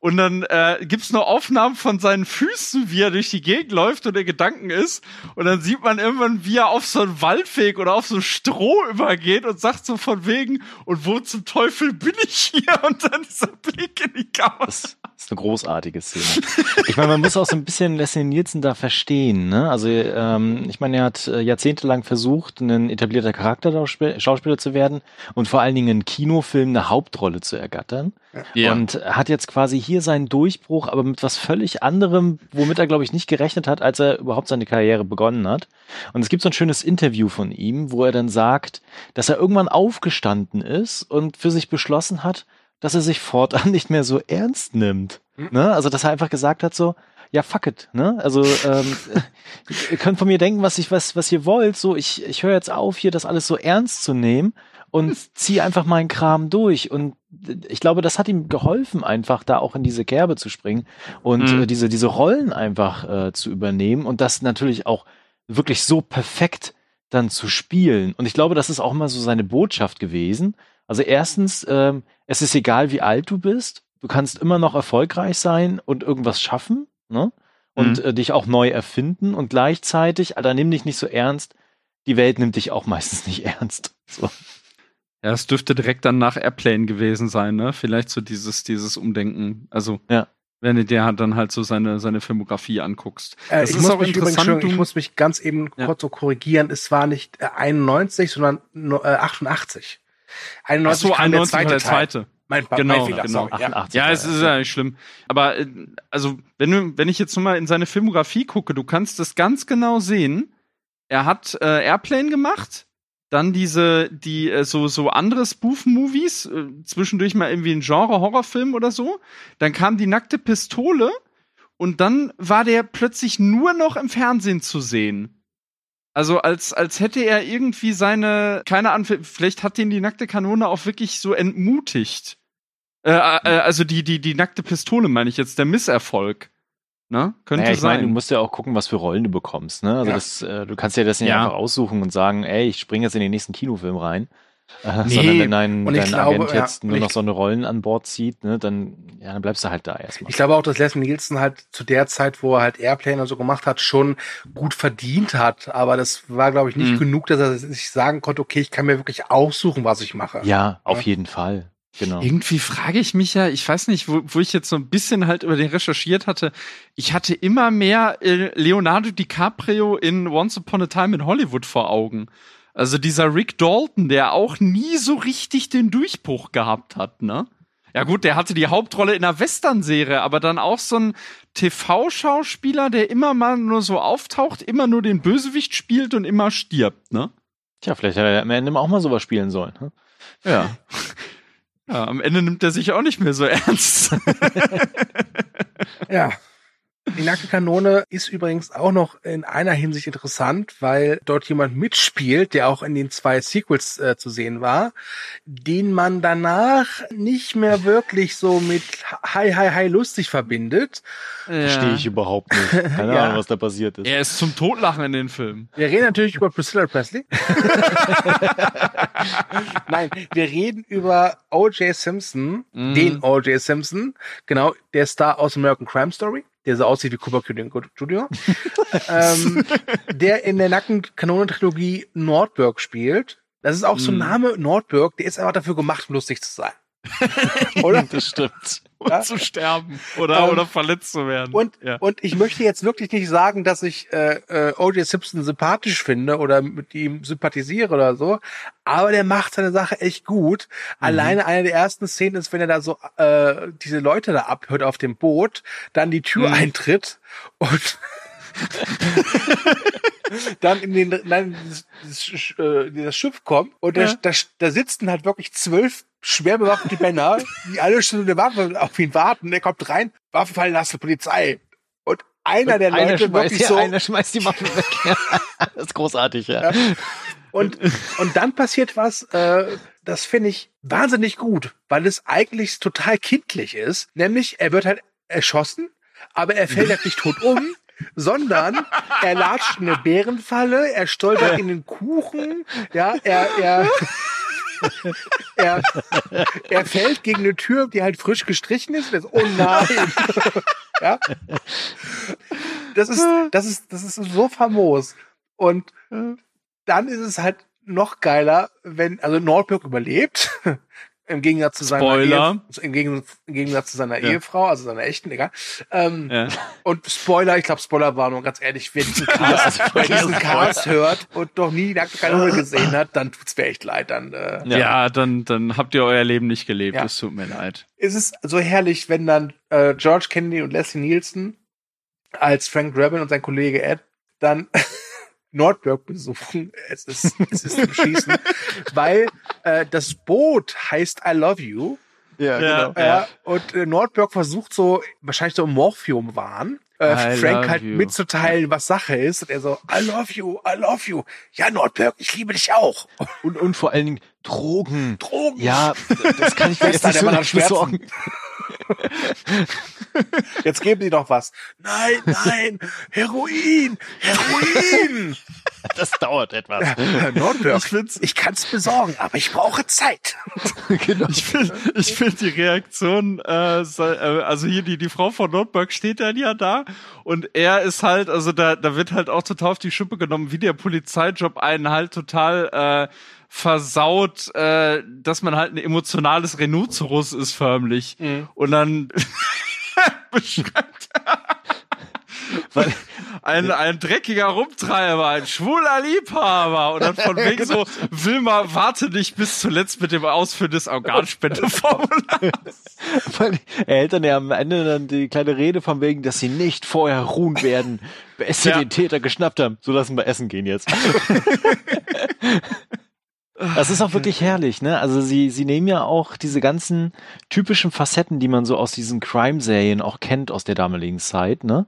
und dann äh, gibt's noch Aufnahmen von seinen Füßen, wie er durch die Gegend läuft und der Gedanken ist. Und dann sieht man irgendwann, wie er auf so einen Waldweg oder auf so ein Stroh übergeht und sagt so von wegen, und wo zum Teufel bin ich hier? Und dann dieser Blick in die Kamera. Das ist eine großartige Szene. Ich meine, man muss auch so ein bisschen Leslie Nielsen da verstehen. Ne? Also ähm, ich meine, er hat äh, jahrzehntelang versucht, ein etablierter Charakterschauspieler zu werden und vor allen Dingen in Kinofilmen eine Hauptrolle zu ergattern. Ja. Und hat jetzt quasi hier seinen Durchbruch, aber mit was völlig anderem, womit er, glaube ich, nicht gerechnet hat, als er überhaupt seine Karriere begonnen hat. Und es gibt so ein schönes Interview von ihm, wo er dann sagt, dass er irgendwann aufgestanden ist und für sich beschlossen hat, dass er sich fortan nicht mehr so ernst nimmt. Mhm. Ne? Also, dass er einfach gesagt hat, so, ja, fuck it, ne? Also, ähm, ihr könnt von mir denken, was ich, was, was ihr wollt. So, ich, ich höre jetzt auf, hier das alles so ernst zu nehmen und zieh einfach meinen Kram durch. Und ich glaube, das hat ihm geholfen, einfach da auch in diese Kerbe zu springen und mhm. äh, diese, diese Rollen einfach äh, zu übernehmen und das natürlich auch wirklich so perfekt dann zu spielen. Und ich glaube, das ist auch immer so seine Botschaft gewesen. Also erstens, ähm, es ist egal, wie alt du bist, du kannst immer noch erfolgreich sein und irgendwas schaffen, ne? Und mhm. äh, dich auch neu erfinden und gleichzeitig, Alter, nimm dich nicht so ernst, die Welt nimmt dich auch meistens nicht ernst. So. Ja, es dürfte direkt dann nach Airplane gewesen sein, ne? Vielleicht so dieses, dieses Umdenken. Also, ja. wenn du dir dann halt so seine, seine Filmografie anguckst. Äh, das ich, ist muss auch mich übrigens schon, ich muss mich ganz eben ja. kurz so korrigieren. Es war nicht äh, 91, sondern äh, 88. 91 Ach so, 91 der zweite. Der zweite. Mein, genau, mein Fehler, genau. 88, ja, es ist ja nicht schlimm. Aber äh, also, wenn du, wenn ich jetzt nur mal in seine Filmografie gucke, du kannst das ganz genau sehen. Er hat äh, Airplane gemacht, dann diese, die äh, so so andere Spoof-Movies, äh, zwischendurch mal irgendwie ein Genre-Horrorfilm oder so. Dann kam die nackte Pistole und dann war der plötzlich nur noch im Fernsehen zu sehen. Also als als hätte er irgendwie seine, keine Ahnung, vielleicht hat ihn die nackte Kanone auch wirklich so entmutigt. Äh, äh, also die die die nackte Pistole meine ich jetzt, der Misserfolg. Ne? Könnte naja, ich sein. Meine, du musst ja auch gucken, was für Rollen du bekommst. Ne? Also ja. das, äh, du kannst ja das nicht ja. einfach aussuchen und sagen, ey, ich springe jetzt in den nächsten Kinofilm rein. Äh, nee. Sondern wenn dein, dein glaube, Agent jetzt ja, nur noch so eine Rollen an Bord zieht, ne, dann, ja, dann bleibst du halt da erstmal. Ich glaube auch, dass Leslie Nielsen halt zu der Zeit, wo er halt Airplane und so gemacht hat, schon gut verdient hat. Aber das war, glaube ich, nicht mhm. genug, dass er sich sagen konnte, okay, ich kann mir wirklich aussuchen, was ich mache. Ja, auf jeden Fall. Genau. Irgendwie frage ich mich ja, ich weiß nicht, wo, wo ich jetzt so ein bisschen halt über den recherchiert hatte. Ich hatte immer mehr äh, Leonardo DiCaprio in Once Upon a Time in Hollywood vor Augen. Also dieser Rick Dalton, der auch nie so richtig den Durchbruch gehabt hat, ne? Ja gut, der hatte die Hauptrolle in einer Western-Serie, aber dann auch so ein TV-Schauspieler, der immer mal nur so auftaucht, immer nur den Bösewicht spielt und immer stirbt, ne? Tja, vielleicht hätte er am Ende auch mal sowas spielen sollen. Ne? Ja. Ja, am Ende nimmt er sich auch nicht mehr so ernst. ja. Die nackte Kanone ist übrigens auch noch in einer Hinsicht interessant, weil dort jemand mitspielt, der auch in den zwei Sequels äh, zu sehen war, den man danach nicht mehr wirklich so mit Hi, Hi, Hi lustig verbindet. Ja. Verstehe ich überhaupt nicht. Keine ja. Ahnung, was da passiert ist. Er ist zum Totlachen in den Film. Wir reden natürlich über Priscilla Presley. Nein, wir reden über O.J. Simpson, mm. den O.J. Simpson, genau, der Star aus American Crime Story der so aussieht wie Cooper Jr., ähm, der in der Nackenkanone-Trilogie Nordberg spielt. Das ist auch so ein mhm. Name, Nordberg, der ist einfach dafür gemacht, um lustig zu sein. Oder? Das stimmt. Ja? zu sterben oder, um, oder verletzt zu werden. Und, ja. und ich möchte jetzt wirklich nicht sagen, dass ich äh, äh, O.J. Simpson sympathisch finde oder mit ihm sympathisiere oder so, aber der macht seine Sache echt gut. Mhm. Alleine eine der ersten Szenen ist, wenn er da so äh, diese Leute da abhört auf dem Boot, dann die Tür mhm. eintritt und dann in den dann das, äh, das Schiff kommt und ja. da, da, da sitzen halt wirklich zwölf schwer bewaffnete Männer, die alle schon eine Waffe auf ihn warten. Er kommt rein, Waffe fallen lassen, Polizei. Und einer der einer Leute wirklich ja, so. einer schmeißt die Waffe weg. das ist großartig, ja. Ja. Und, und dann passiert was, äh, das finde ich wahnsinnig gut, weil es eigentlich total kindlich ist. Nämlich, er wird halt erschossen, aber er fällt halt nicht tot um, sondern er latscht in eine Bärenfalle, er stolpert in den Kuchen, ja, er, er, er, er fällt gegen eine Tür, die halt frisch gestrichen ist. Das, oh nein. ja. Das ist, das ist, das ist so famos. Und dann ist es halt noch geiler, wenn, also Nordberg überlebt. Im Gegensatz zu seiner. Ehe, im, Gegensatz, zu seiner Ja. Ehefrau, also seiner echten, egal. Ähm, Ja. Und Spoiler, ich glaube Spoilerwarnung, ganz ehrlich, wer diesen Cast, wer diesen Cast hört und noch nie Nackte Kanone gesehen hat, dann tut's mir echt leid. Dann äh, Ja, dann, dann habt ihr euer Leben nicht gelebt. Ja. Es tut mir leid. ist es so herrlich, wenn dann äh, George Kennedy und Leslie Nielsen als Frank Drabin und sein Kollege Ed dann Nordberg besuchen. Es ist, es ist zum Schießen, weil äh, das Boot heißt I Love You. Ja, Ja. Äh, und äh, Nordberg versucht so, wahrscheinlich so Morphium-Wahn, äh, I Frank halt you. mitzuteilen, was Sache ist. Und er so, I love you, I love you. Ja, Nordberg, ich liebe dich auch. Und, und vor allen Dingen Drogen. Drogen. Ja, das kann ich jetzt nicht so nicht besorgen. Jetzt geben die doch was. Nein, nein, Heroin, Heroin. Das dauert etwas. Herr Nordberg, Ich ich kann's besorgen, aber ich brauche Zeit. genau. Ich finde ich find die Reaktion, äh, äh, also hier die, die Frau von Nordberg steht dann ja da und er ist halt, also da, da wird halt auch total auf die Schippe genommen, wie der Polizeijob einen halt total äh, versaut, äh, dass man halt ein emotionales Rhinoceros ist förmlich. Und dann beschreibt Weil, ein, ein dreckiger Rumtreiber, ein schwuler Liebhaber und dann von wegen so, Wilma, warte nicht bis zuletzt mit dem Ausfüllen des Organspendeformulars. er hält dann ja am Ende dann die kleine Rede von wegen, dass sie nicht vorher ruhen werden, bis sie Ja. den Täter geschnappt haben. So lassen wir essen gehen jetzt. Das ist auch wirklich herrlich, ne? Also sie, sie nehmen ja auch diese ganzen typischen Facetten, die man so aus diesen Crime-Serien auch kennt aus der damaligen Zeit, ne?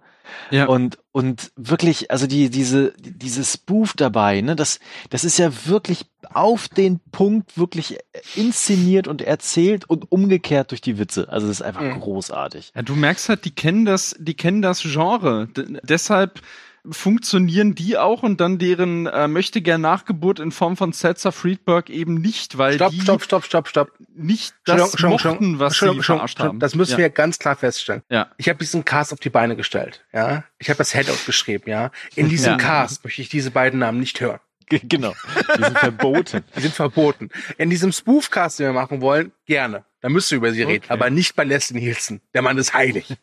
Ja. Und, und wirklich, also die, diese, diese Spoof dabei, ne, das, das ist ja wirklich auf den Punkt wirklich inszeniert und erzählt und umgekehrt durch die Witze. Also das ist einfach Mhm. großartig. Ja, du merkst halt, die kennen das, die kennen das Genre. D deshalb funktionieren die auch und dann deren äh, möchte gern Nachgeburt in Form von Setzer Friedberg eben nicht, weil Stopp, die stopp, stopp, stopp, stopp. nicht das mochten, was sie verarscht haben. Das müssen ja. wir ganz klar feststellen. Ja. Ich habe diesen Cast auf die Beine gestellt, ja. Ich habe das Headout geschrieben, ja. In diesem Ja. Cast möchte ich diese beiden Namen nicht hören. Genau. Die sind verboten. Die sind verboten. In diesem Spoof-Cast, den wir machen wollen, gerne. Da müsst ihr über sie reden, Okay. aber nicht bei Leslie Nielsen. Der Mann ist heilig.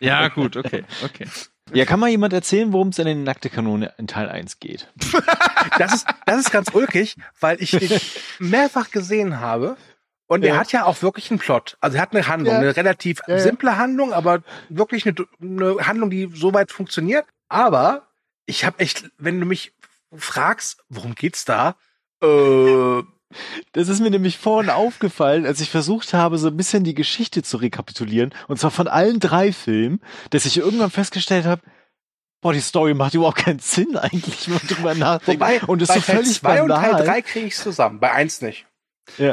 Ja, gut, okay, okay. Ja, kann mal jemand erzählen, worum es in den Nackte Kanone in Teil 1 geht? Das ist, das ist ganz ulkig, weil ich den mehrfach gesehen habe. Und er Ja. hat ja auch wirklich einen Plot. Also er hat eine Handlung, Ja. eine relativ ja. simple Handlung, aber wirklich eine, eine Handlung, die soweit funktioniert. Aber ich habe echt, wenn du mich fragst, worum geht's da? Äh, Das ist mir nämlich vorhin aufgefallen, als ich versucht habe, so ein bisschen die Geschichte zu rekapitulieren, und zwar von allen drei Filmen, dass ich irgendwann festgestellt habe, boah, die Story macht überhaupt keinen Sinn eigentlich, wenn man drüber nachdenkt. wobei, und ist bei so Teil völlig 2 und Teil banal. 3 kriege ich zusammen, bei 1 nicht.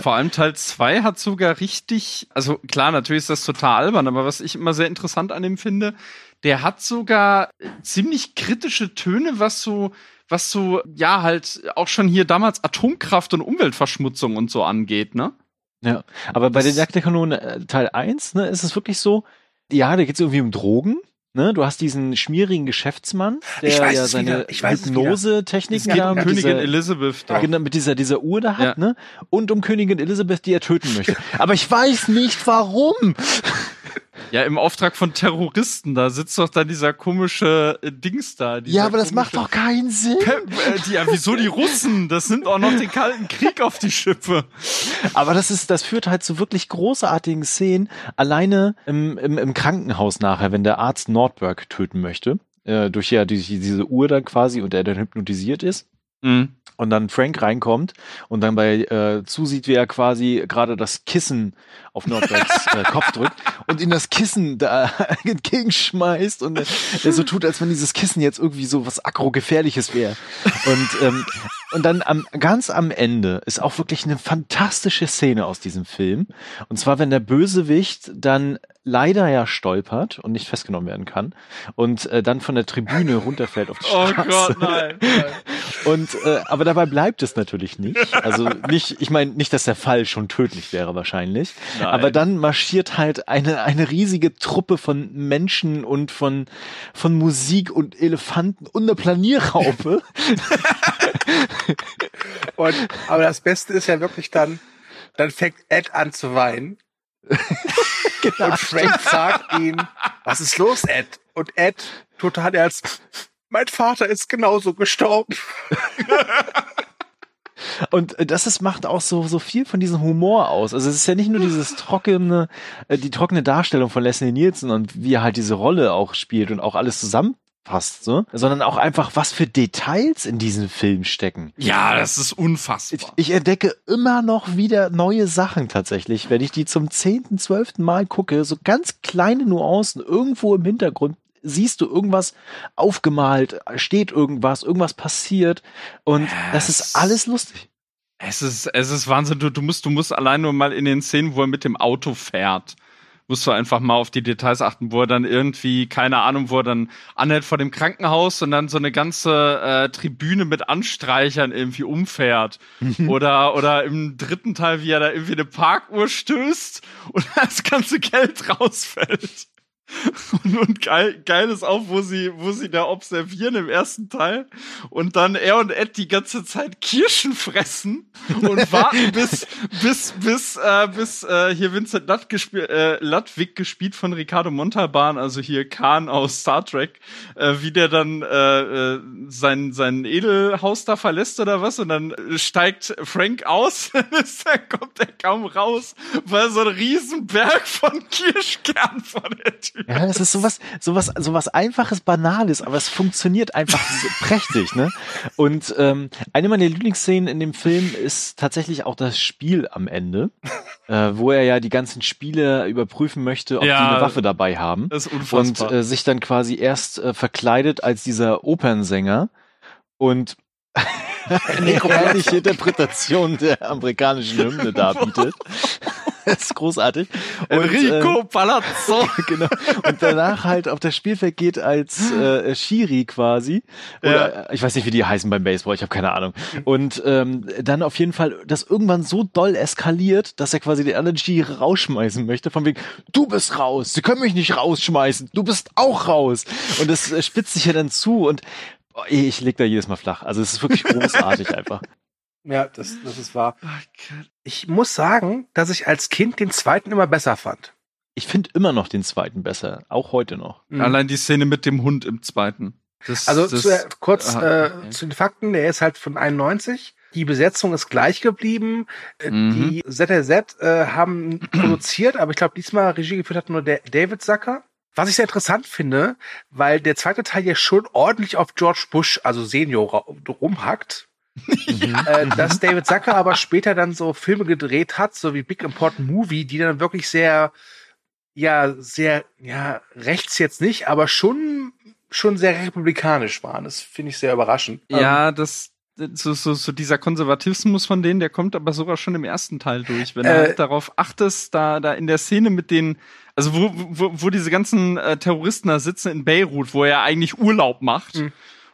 Vor allem Teil 2 hat sogar richtig, also klar, natürlich ist das total albern, aber was ich immer sehr interessant an dem finde, der hat sogar äh, ziemlich kritische Töne, was so, was so, ja, halt auch schon hier damals Atomkraft und Umweltverschmutzung und so angeht, ne? Ja, aber bei Das- der Jagd der Kanone äh, Teil 1, ne, ist es wirklich so, ja, da geht es irgendwie um Drogen. Ne, du hast diesen schmierigen Geschäftsmann, der Ich weiß ja es seine. Hypnose-Techniken da um mit Königin dieser, Elizabeth da. genau, mit dieser, dieser Uhr da hat, Ja. ne? Und um Königin Elisabeth, die er töten möchte. Aber ich weiß nicht warum. Ja, im Auftrag von Terroristen, da sitzt doch dann dieser komische äh, Dings da. Ja, aber das macht doch keinen Sinn. Pe äh, die, ja, wieso die Russen? Das nimmt auch noch den Kalten Krieg auf die Schippe. Aber das ist, das führt halt zu wirklich großartigen Szenen. Alleine im, im, im Krankenhaus nachher, wenn der Arzt Nordberg töten möchte, äh, durch ja die, diese Uhr dann quasi und er dann hypnotisiert ist. Mhm. Und dann Frank reinkommt und dann bei äh, zusieht, wie er quasi gerade das Kissen auf Nordbergs äh, Kopf drückt und ihm das Kissen da entgegenschmeißt und er, er so tut, als wenn dieses Kissen jetzt irgendwie so was aggro-gefährliches wäre. Und, ähm, und dann am, ganz am Ende ist auch wirklich eine fantastische Szene aus diesem Film. Und zwar, wenn der Bösewicht dann leider ja stolpert und nicht festgenommen werden kann und äh, dann von der Tribüne runterfällt auf die Oh Straße. Gott, nein. nein. Und äh, aber dabei bleibt es natürlich nicht. Also nicht, ich meine nicht, dass der Fall schon tödlich wäre wahrscheinlich. Nein. Aber dann marschiert halt eine eine riesige Truppe von Menschen und von von Musik und Elefanten und eine Planierraupe. Und, aber das Beste ist ja wirklich dann, dann fängt Ed an zu weinen. Genau. Und Frank fragt ihn, was ist los, Ed? Und Ed, total ernst, mein Vater ist genauso gestorben. Und äh, das ist, macht auch so, so viel von diesem Humor aus. Also es ist ja nicht nur dieses trockene, äh, die trockene Darstellung von Leslie Nielsen und wie er halt diese Rolle auch spielt und auch alles zusammenpasst, so, sondern auch einfach, was für Details in diesem Film stecken. Ja, das ist unfassbar. Ich, ich entdecke immer noch wieder neue Sachen tatsächlich, wenn ich die zum zehnten, zwölften Mal gucke, so ganz kleine Nuancen irgendwo im Hintergrund siehst du irgendwas aufgemalt, steht irgendwas, irgendwas passiert und das ist alles lustig. Es ist, es ist Wahnsinn. Du, du musst, du musst allein nur mal in den Szenen, wo er mit dem Auto fährt, musst du einfach mal auf die Details achten, wo er dann irgendwie, keine Ahnung, wo er dann anhält vor dem Krankenhaus und dann so eine ganze äh, Tribüne mit Anstreichern irgendwie umfährt. oder, oder im dritten Teil, wie er da irgendwie eine Parkuhr stößt und das ganze Geld rausfällt. Und, und geil, geil ist auch, wo sie, wo sie da observieren im ersten Teil. Und dann er und Ed die ganze Zeit Kirschen fressen und warten bis, bis, bis, äh, bis äh, hier Vincent Lutt gespie äh, Ludwig gespielt von Ricardo Montalban, also hier Khan aus Star Trek, äh, wie der dann äh, äh, sein, sein Edelhaus da verlässt oder was. Und dann steigt Frank aus, dann kommt er kaum raus, weil so ein riesen Berg von Kirschkern vor der Tür Ja, das ist sowas, sowas, sowas einfaches, banales, aber es funktioniert einfach so prächtig, ne? Und ähm, eine meiner Lieblingsszenen in dem Film ist tatsächlich auch das Spiel am Ende, äh, wo er ja die ganzen Spiele überprüfen möchte, ob Ja, die eine Waffe dabei haben. Das ist Und unfassbar. äh, sich dann quasi erst äh, verkleidet als dieser Opernsänger und eine ähnliche Interpretation der amerikanischen Hymne darbietet. Das ist großartig. Und, Enrico äh, Palazzo. genau. Und danach halt auf das Spielfeld geht als äh, Schiri quasi. Oder äh, ich weiß nicht, wie die heißen beim Baseball, ich habe keine Ahnung. Und ähm, dann auf jeden Fall das irgendwann so doll eskaliert, dass er quasi den anderen Schiri rausschmeißen möchte. Von wegen, du bist raus, sie können mich nicht rausschmeißen, du bist auch raus. Und das äh, spitzt sich ja dann zu und ey, ich leg da jedes Mal flach. Also es ist wirklich großartig einfach. Ja, das, das ist wahr. Ich muss sagen, dass ich als Kind den zweiten immer besser fand. Ich finde immer noch den zweiten besser, auch heute noch. Allein die Szene mit dem Hund im zweiten. Das, Also das, zu, kurz ah, äh, zu den Fakten, der ist halt von 91. Die Besetzung ist gleich geblieben. Äh, Mhm. Die ZZ äh, haben produziert, aber ich glaube, diesmal Regie geführt hat nur der David Zucker. Was ich sehr interessant finde, weil der zweite Teil ja schon ordentlich auf George Bush, also Senior, ra- rumhackt. äh, dass David Zucker aber später dann so Filme gedreht hat, so wie Big Important Movie, die dann wirklich sehr, ja, sehr, ja, rechts jetzt nicht, aber schon, schon sehr republikanisch waren. Das finde ich sehr überraschend. Ja, das so, so, so dieser Konservatismus von denen, der kommt aber sogar schon im ersten Teil durch, wenn du Äh, halt darauf achtest, da, da in der Szene mit den, also wo, wo, wo diese ganzen äh, Terroristen da sitzen in Beirut, wo er eigentlich Urlaub macht. Mhm.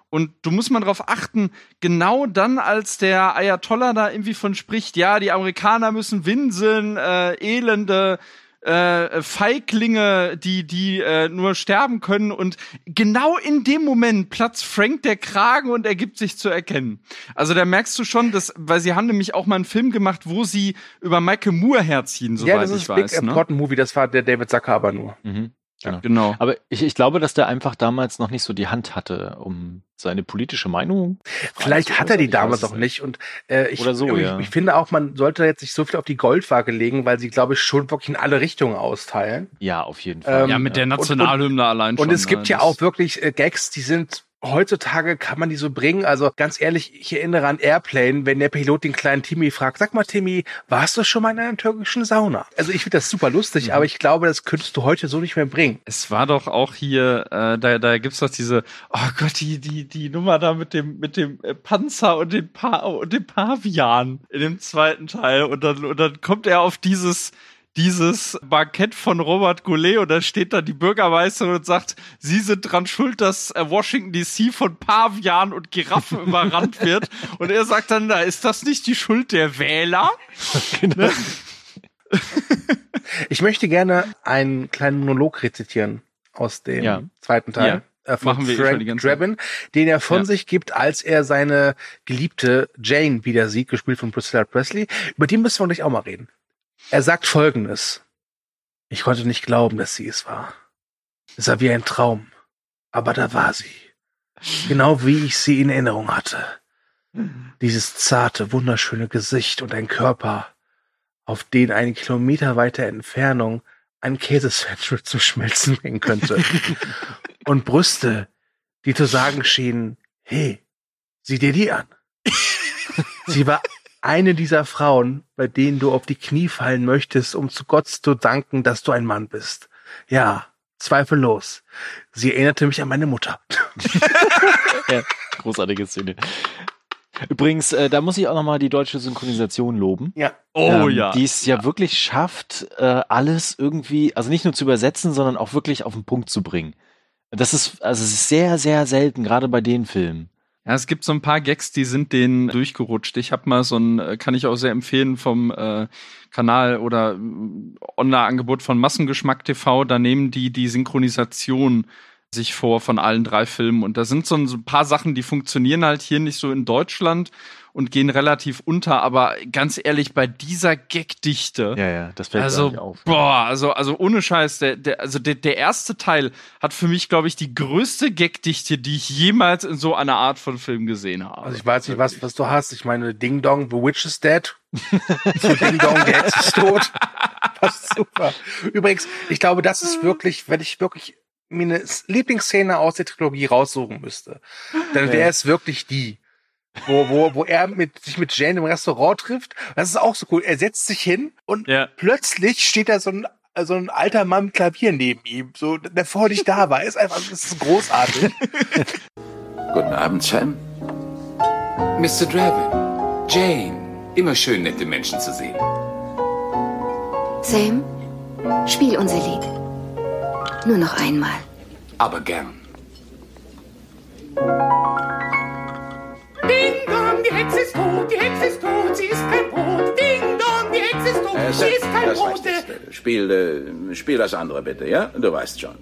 Und du musst mal darauf achten, genau dann, als der Ayatollah da irgendwie von spricht, ja, die Amerikaner müssen winseln, äh, elende äh, Feiglinge, die die äh, nur sterben können und genau in dem Moment platzt Frank der Kragen und er gibt sich zu erkennen. Also da merkst du schon, dass, weil sie haben nämlich auch mal einen Film gemacht, wo sie über Michael Moore herziehen, soweit ja, das ich ist Big weiß. Ne? Important Movie, das war der David Zucker aber nur. Mhm. Genau. Genau. Aber ich, ich glaube, dass der einfach damals noch nicht so die Hand hatte, um seine politische Meinung. Vielleicht hat er die damals auch nicht. Und äh, ich, Oder so, ich, ja. ich finde auch, man sollte jetzt nicht so viel auf die Goldwaage legen, weil sie, glaube ich, schon wirklich in alle Richtungen austeilen. Ja, auf jeden Fall. Ähm, Ja, mit der und- Nationalhymne allein schon. Und es gibt ne? ja auch wirklich äh, Gags, die sind heutzutage kann man die so bringen. Also ganz ehrlich, ich erinnere an Airplane, wenn der Pilot den kleinen Timmy fragt, sag mal Timmy, warst du schon mal in einer türkischen Sauna? Also ich finde das super lustig, mhm. aber ich glaube, das könntest du heute so nicht mehr bringen. Es war doch auch hier, äh, da, da gibt's doch diese, oh Gott, die, die, die Nummer da mit dem, mit dem äh, Panzer und dem, pa und dem Pavian in dem zweiten Teil und dann, und dann kommt er auf dieses, dieses Bankett von Robert Goulet und da steht da die Bürgermeisterin und sagt, sie sind dran schuld, dass äh, Washington DC von Pavian und Giraffen überrannt wird. Und er sagt dann, da ist das nicht die Schuld der Wähler? Genau. ich möchte gerne einen kleinen Monolog rezitieren aus dem ja. zweiten Teil. Ja. Äh, von Machen wir eh Frank Drabin, den er von ja. sich gibt, als er seine geliebte Jane wieder sieht, gespielt von Priscilla Presley. Über die müssen wir gleich auch mal reden. Er sagt Folgendes. Ich konnte nicht glauben, dass sie es war. Es war wie ein Traum. Aber da war sie. Genau wie ich sie in Erinnerung hatte. Dieses zarte, wunderschöne Gesicht und ein Körper, auf den eine Kilometer weiter Entfernung ein Käsesandwich zu schmelzen bringen könnte. und Brüste, die zu sagen schienen, hey, sieh dir die an. Sie war eine dieser Frauen, bei denen du auf die Knie fallen möchtest, um zu Gott zu danken, dass du ein Mann bist. Ja, zweifellos. Sie erinnerte mich an meine Mutter. ja, großartige Szene. Übrigens, äh, da muss ich auch nochmal die deutsche Synchronisation loben. Ja. Oh ähm, ja. Die es ja, ja, wirklich schafft, äh, alles irgendwie, also nicht nur zu übersetzen, sondern auch wirklich auf den Punkt zu bringen. Das ist, also es ist sehr, sehr selten, gerade bei den Filmen. Ja, es gibt so ein paar Gags, die sind denen durchgerutscht. Ich habe mal so ein, äh, kann ich auch sehr empfehlen vom äh, Kanal oder äh, Online-Angebot von Massengeschmack TV. Da nehmen die die Synchronisation sich vor von allen drei Filmen. Und da sind so ein paar Sachen, die funktionieren halt hier nicht so in Deutschland und gehen relativ unter, aber ganz ehrlich, bei dieser Gagdichte. Ja, ja, das fällt also, nicht auf. Boah, also, also ohne Scheiß, der, der, also der, der erste Teil hat für mich, glaube ich, die größte Gagdichte, die ich jemals in so einer Art von Film gesehen habe. Also ich weiß nicht, was, was du hast. Ich meine, Ding Dong, The Witch is Dead. so Ding Dong, der Ex ist tot. Passt super. Übrigens, ich glaube, das ist wirklich, wenn ich wirklich mir eine Lieblingsszene aus der Trilogie raussuchen müsste, dann wäre es wirklich die wo, wo, wo er mit, sich mit Jane im Restaurant trifft. Das ist auch so cool. Er setzt sich hin und ja. plötzlich steht da so ein, so ein alter Mann mit Klavier neben ihm, so, der vorher nicht da war. Ist einfach, das ist großartig. Guten Abend, Sam. Mr. Draven. Jane. Immer schön, nette Menschen zu sehen. Sam, spiel unser Lied. Nur noch einmal. Aber gern. Die Hexe ist tot, die Hexe ist tot, sie ist kein Brot. Ding dong, die Hexe ist tot, äh, sie ist kein Brot. Spiel, äh, spiel das andere bitte, ja? Du weißt schon.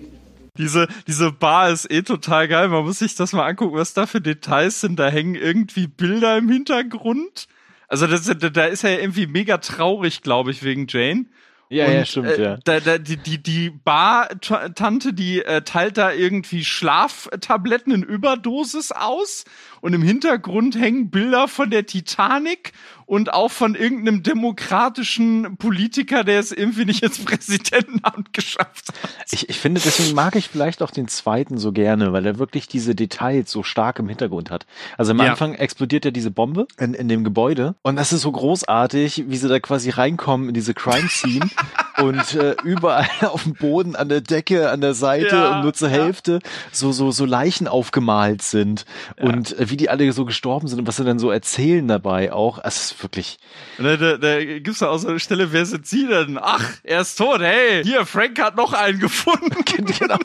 Diese, diese Bar ist eh total geil. Man muss sich das mal angucken, was da für Details sind. Da hängen irgendwie Bilder im Hintergrund. Also das, da ist er ja irgendwie mega traurig, glaube ich, wegen Jane. Ja, und, ja, stimmt, äh, ja. Da, da, die, die, die Bar-Tante, die äh, teilt da irgendwie Schlaftabletten in Überdosis aus und im Hintergrund hängen Bilder von der Titanic und auch von irgendeinem demokratischen Politiker, der es irgendwie nicht ins Präsidentenamt geschafft hat. Ich, ich finde, deswegen mag ich vielleicht auch den zweiten so gerne, weil er wirklich diese Details so stark im Hintergrund hat. Also am ja. Anfang explodiert ja diese Bombe in, in dem Gebäude und das ist so großartig, wie sie da quasi reinkommen in diese Crime-Scene und äh, überall auf dem Boden, an der Decke, an der Seite ja, und nur zur Hälfte ja. so, so, so Leichen aufgemalt sind und äh, wie die alle so gestorben sind und was sie dann so erzählen dabei auch. Es ist wirklich. Da, da, da gibt's da auch so eine Stelle, wer sind Sie denn? Ach, er ist tot, hey, hier, Frank hat noch einen gefunden. genau.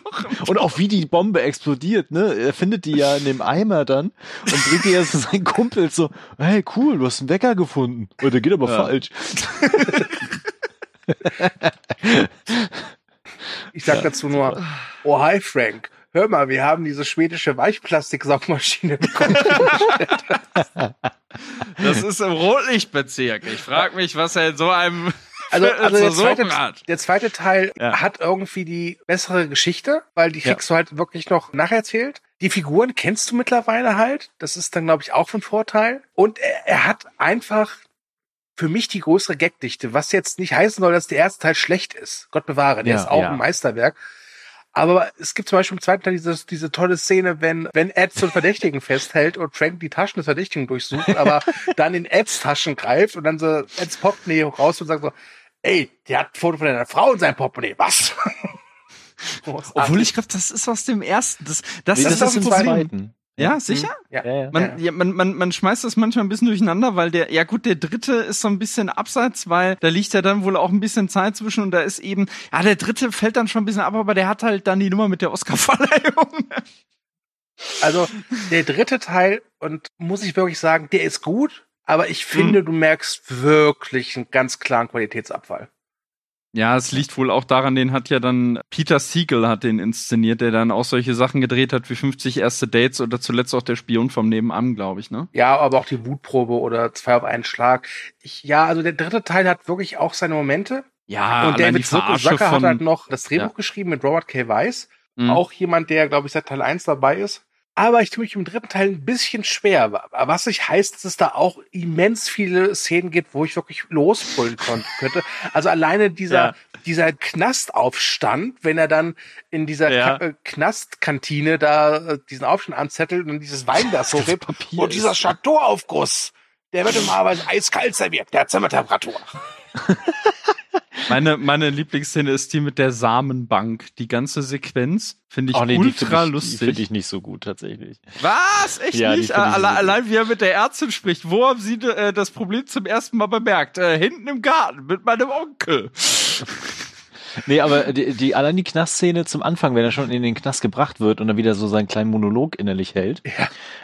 Und auch wie die Bombe explodiert, ne? Er findet die ja in dem Eimer dann und bringt die ja so seinen Kumpel so, hey, cool, du hast einen Wecker gefunden. Oh, der geht aber ja. falsch. ich sag dazu nur, oh hi Frank, hör mal, wir haben diese schwedische Weichplastiksaugmaschine bekommen. das ist im Rotlichtbezirk. Ich frage mich, was er in so einem also, also der, zweite, der zweite Teil ja. hat irgendwie die bessere Geschichte, weil die kriegst ja. du halt wirklich noch nacherzählt. Die Figuren kennst du mittlerweile halt. Das ist dann, glaube ich, auch von Vorteil. Und er, er hat einfach für mich die größere Gagdichte, was jetzt nicht heißen soll, dass der erste Teil schlecht ist. Gott bewahre, der ja, ist auch ein Meisterwerk. Aber es gibt zum Beispiel im zweiten Teil diese, diese tolle Szene, wenn, wenn Ed so einen Verdächtigen festhält und Frank die Taschen des Verdächtigen durchsucht, aber dann in Eds Taschen greift und dann so Eds Portemonnaie raus und sagt so, ey, der hat ein Foto von deiner Frau in seinem Portemonnaie, was? Obwohl ich glaube, das ist aus dem ersten. Das, das, Nee, ist das das, ist im Problem. zweiten. Ja, sicher? Ja. Ja, ja. Man, ja. man, man, man schmeißt das manchmal ein bisschen durcheinander, weil der, ja gut, der dritte ist so ein bisschen abseits, weil da liegt ja dann wohl auch ein bisschen Zeit zwischen und da ist eben, ja, der dritte fällt dann schon ein bisschen ab, aber der hat halt dann die Nummer mit der Oscarverleihung. Also der dritte Teil, und muss ich wirklich sagen, der ist gut, aber ich finde, du merkst wirklich einen ganz klaren Qualitätsabfall. Ja, es liegt wohl auch daran, den hat ja dann Peter Siegel hat den inszeniert, der dann auch solche Sachen gedreht hat wie 50 erste Dates oder zuletzt auch der Spion vom Nebenan, glaube ich, ne? Ja, aber auch die Wutprobe oder zwei auf einen Schlag. Ich, ja, also der dritte Teil hat wirklich auch seine Momente. Ja, und David Zucker hat halt noch das Drehbuch Ja. geschrieben mit Robert K. Weiss. Mhm. Auch jemand, der, glaube ich, seit Teil 1 dabei ist. Aber ich tue mich im dritten Teil ein bisschen schwer. Was nicht heißt, dass es da auch immens viele Szenen gibt, wo ich wirklich losbrüllen könnte. Also alleine dieser, Ja. dieser Knastaufstand, wenn er dann in dieser Ja. Äh, Knastkantine da äh, diesen Aufstand anzettelt und dieses Weinglas hochhebt Papier und dieser. Chateauaufguss, der wird normalerweise eiskalt serviert, der hat Zimmertemperatur. Meine, meine Lieblingsszene ist die mit der Samenbank. Die ganze Sequenz finde ich Oh, nee, die ultra finde ich, die lustig. finde ich nicht so gut tatsächlich. Was? Echt Ja, die nicht? Alle, allein wie er mit der Ärztin spricht. Wo haben Sie äh, das Problem zum ersten Mal bemerkt? Äh, hinten im Garten mit meinem Onkel. Nee, aber die, die allein die Knastszene zum Anfang, wenn er schon in den Knast gebracht wird und dann wieder so seinen kleinen Monolog innerlich hält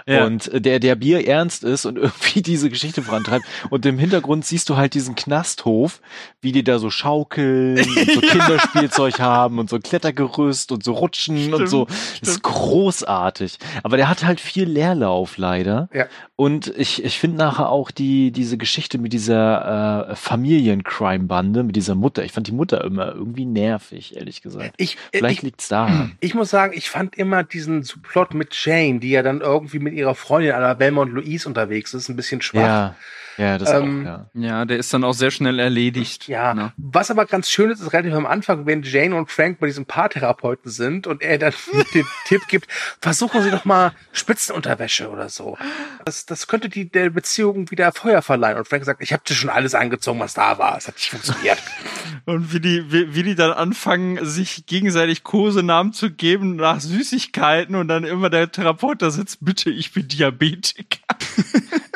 Ja. und der der Bier ernst ist und irgendwie diese Geschichte vorantreibt und im Hintergrund siehst du halt diesen Knasthof, wie die da so schaukeln und so Kinderspielzeug haben und so Klettergerüst und so rutschen und so. Das ist großartig. Aber der hat halt viel Leerlauf leider. Ja. Und ich, ich finde nachher auch die, diese Geschichte mit dieser äh, Familiencrime-Bande, mit dieser Mutter. Ich fand die Mutter immer irgendwie nervig, ehrlich gesagt. Ich, Vielleicht ich, liegt's daran. Ich muss sagen, ich fand immer diesen Plot mit Jane, die ja dann irgendwie mit ihrer Freundin Annabelle und Louise unterwegs ist, ein bisschen schwach. Ja, ja, das Ähm, auch, ja. Ja, der ist dann auch sehr schnell erledigt. Ja, Ne? was aber ganz schön ist, ist relativ am Anfang, wenn Jane und Frank bei diesem Paartherapeuten sind und er dann den Tipp gibt, versuchen Sie doch mal Spitzenunterwäsche oder so. Das, das könnte die der Beziehung wieder Feuer verleihen. Und Frank sagt, ich habe dir schon alles angezogen, was da war. Es hat nicht funktioniert. Und wie die, wie, wie die dann anfangen, sich gegenseitig Kosenamen zu geben nach Süßigkeiten und dann immer der Therapeut da sitzt, bitte, ich bin Diabetiker.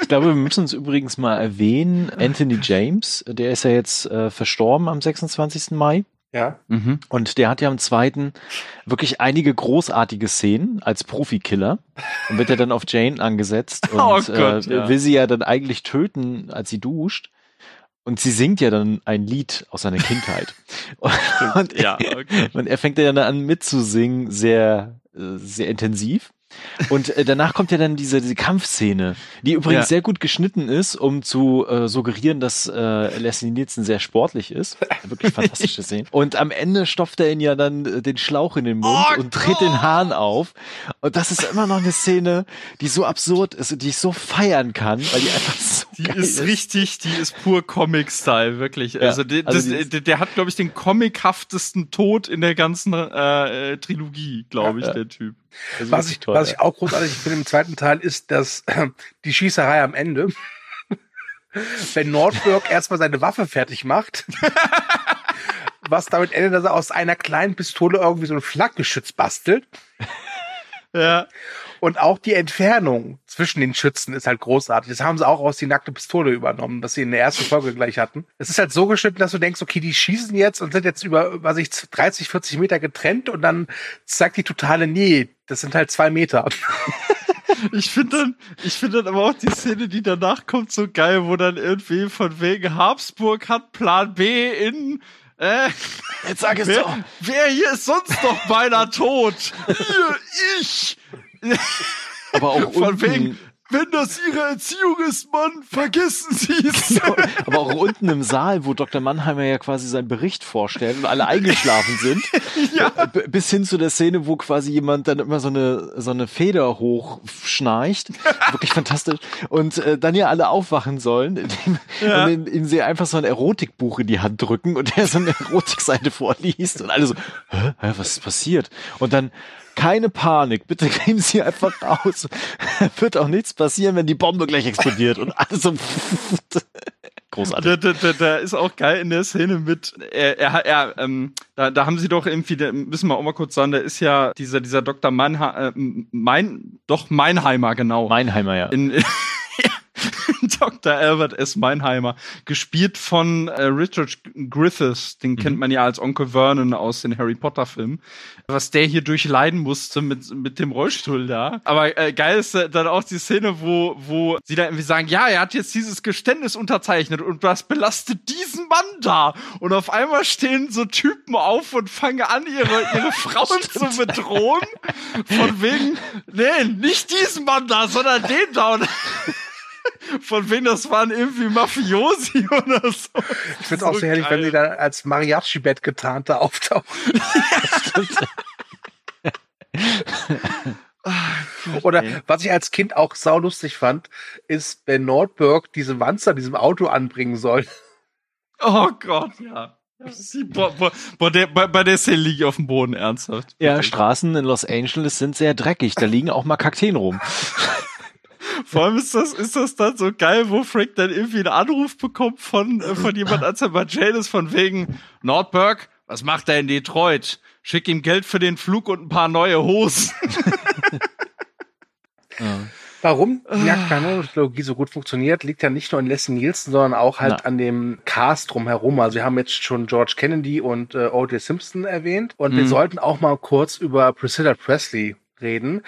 Ich glaube, wir müssen uns übrigens mal erwähnen, Anthony James, der ist ja jetzt äh, verstorben am 26. Mai. Ja. Und der hat ja am zweiten wirklich einige großartige Szenen als Profikiller und wird ja dann auf Jane angesetzt und Oh Gott, äh, ja. will sie ja dann eigentlich töten, als sie duscht. Und sie singt ja dann ein Lied aus seiner Kindheit. und, Ja, okay. und er fängt ja dann an mitzusingen, sehr, äh, sehr intensiv. Und äh, danach kommt ja dann diese, diese Kampfszene, die übrigens Ja. sehr gut geschnitten ist, um zu äh, suggerieren, dass äh, Leslie Nielsen sehr sportlich ist. Wirklich fantastische Szene. Und am Ende stopft er ihn ja dann äh, den Schlauch in den Mund Oh und dreht den Hahn auf. Und das ist immer noch eine Szene, die so absurd ist und die ich so feiern kann, weil die einfach so Die geil ist richtig, die ist pur Comic-Style, wirklich. also, die, also das, die ist- der, der hat, glaube ich, den comichaftesten Tod in der ganzen äh, äh, Trilogie, glaube ich, Ja. der Typ. Was ich, toll, was ja. ich auch großartig finde im zweiten Teil ist, dass die Schießerei am Ende, wenn Nordberg erstmal seine Waffe fertig macht, was damit endet, dass er aus einer kleinen Pistole irgendwie so ein Flakgeschütz bastelt. Ja. Und auch die Entfernung zwischen den Schützen ist halt großartig. Das haben sie auch aus die nackte Pistole übernommen, das sie in der ersten Folge gleich hatten. Es ist halt so geschnitten, dass du denkst, okay, die schießen jetzt und sind jetzt über, was ich, 30, 40 Meter getrennt und dann zeigt die totale, nee, das sind halt zwei Meter. Ich finde dann, ich finde dann aber auch die Szene, die danach kommt, so geil, wo dann irgendwie von wegen Habsburg hat Plan B in, äh, Jetzt sag es wer, doch. wer hier ist sonst noch beinahe tot? Hier, ich! Aber auch Von unten, wegen, Wenn das Ihre Erziehung ist, Mann, vergessen Sie es. Genau. Aber auch unten im Saal, wo Dr. Mannheimer ja quasi seinen Bericht vorstellt und alle eingeschlafen sind. ja. Bis hin zu der Szene, wo quasi jemand dann immer so eine, so eine Feder hochschnarcht. Wirklich fantastisch. Und äh, dann ja alle aufwachen sollen, indem, ja. und ihm sie einfach so ein Erotikbuch in die Hand drücken und er so eine Erotikseite vorliest und alle so, Hä? was ist passiert? Und dann keine Panik, bitte gehen Sie einfach raus. Wird auch nichts passieren, wenn die Bombe gleich explodiert und alles so. Großartig. Da, da, da ist auch geil in der Szene mit, er, er, er ähm, da, da haben sie doch irgendwie, da müssen wir auch mal kurz sagen, da ist ja dieser, dieser Dr. Mannha, äh, mein, doch Meinheimer, genau. Meinheimer, ja. In, Dr. Albert S. Meinheimer, gespielt von äh, Richard Griffiths, den mhm. kennt man ja als Onkel Vernon aus den Harry Potter Filmen. Was der hier durchleiden musste mit, mit dem Rollstuhl da. Aber äh, geil ist äh, dann auch die Szene, wo, wo sie da irgendwie sagen, ja, er hat jetzt dieses Geständnis unterzeichnet und das belastet diesen Mann da. Und auf einmal stehen so Typen auf und fangen an, ihre, ihre Frauen zu bedrohen. Von wegen, nee, nicht diesen Mann da, sondern den da. Von wem das waren irgendwie Mafiosi oder so. Ich finde es so auch sehr herrlich, wenn sie da als Mariachi-Bett getarnt da auftauchen. Oder was ich als Kind auch saulustig fand, ist, wenn Nordberg diese Wanzer diesem Auto anbringen soll. Oh Gott, ja. Boah, boah, boah, der, bei, bei der Szene liege ich auf dem Boden, ernsthaft. Ja, Straßen in Los Angeles sind sehr dreckig. Da liegen auch mal Kakteen rum. Vor allem ist das, ist das dann so geil, wo Frank dann irgendwie einen Anruf bekommt von, äh, von jemand Azerbaijanis von wegen Nordberg, was macht er in Detroit? Schick ihm Geld für den Flug und ein paar neue Hosen. ja. Warum die Jagdkanonentechnologie so gut funktioniert, liegt ja nicht nur in Leslie Nielsen, sondern auch halt Na. an dem Cast drumherum. Also wir haben jetzt schon George Kennedy und äh, O.J. Simpson erwähnt und mhm. wir sollten auch mal kurz über Priscilla Presley reden.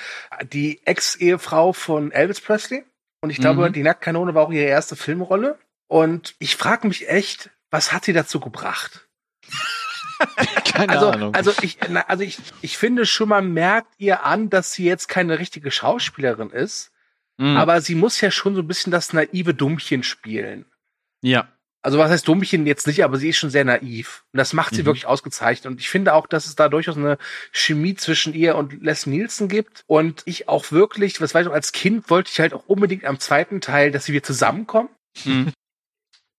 Die Ex-Ehefrau von Elvis Presley. Und ich glaube, mhm. die Nacktkanone war auch ihre erste Filmrolle. Und ich frage mich echt, was hat sie dazu gebracht? Keine also, Ahnung. Also ich, also ich, ich finde schon, man merkt ihr an, dass sie jetzt keine richtige Schauspielerin ist. Mhm. Aber sie muss ja schon so ein bisschen das naive Dummchen spielen. Ja also was heißt Dummchen jetzt nicht, aber sie ist schon sehr naiv. Und das macht sie mhm. wirklich ausgezeichnet. Und ich finde auch, dass es da durchaus eine Chemie zwischen ihr und Les Nielsen gibt. Und ich auch wirklich, was weiß ich, als Kind wollte ich halt auch unbedingt am zweiten Teil, dass sie wieder zusammenkommen. Mhm.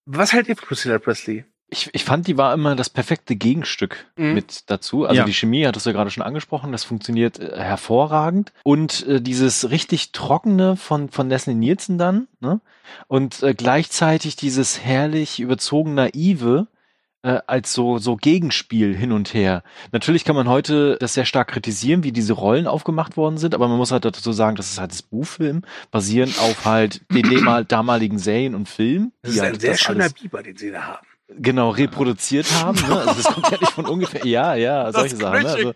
Was hält ihr von Priscilla Presley? Ich, ich fand, die war immer das perfekte Gegenstück mhm. mit dazu. Also ja. die Chemie, hattest du ja gerade schon angesprochen, das funktioniert äh, hervorragend. Und äh, dieses richtig Trockene von, von Leslie Nielsen dann, ne? Und äh, gleichzeitig dieses herrlich überzogen naive, äh, als so, so Gegenspiel hin und her. Natürlich kann man heute das sehr stark kritisieren, wie diese Rollen aufgemacht worden sind, aber man muss halt dazu sagen, das ist halt das Buchfilm, basierend auf halt den damaligen Serien und Filmen. Das ist halt ein sehr schöner Biber, den sie da haben genau reproduziert haben. Ne? Also das kommt ja nicht von ungefähr. Ja, ja, solche das Sachen. Ne? Also,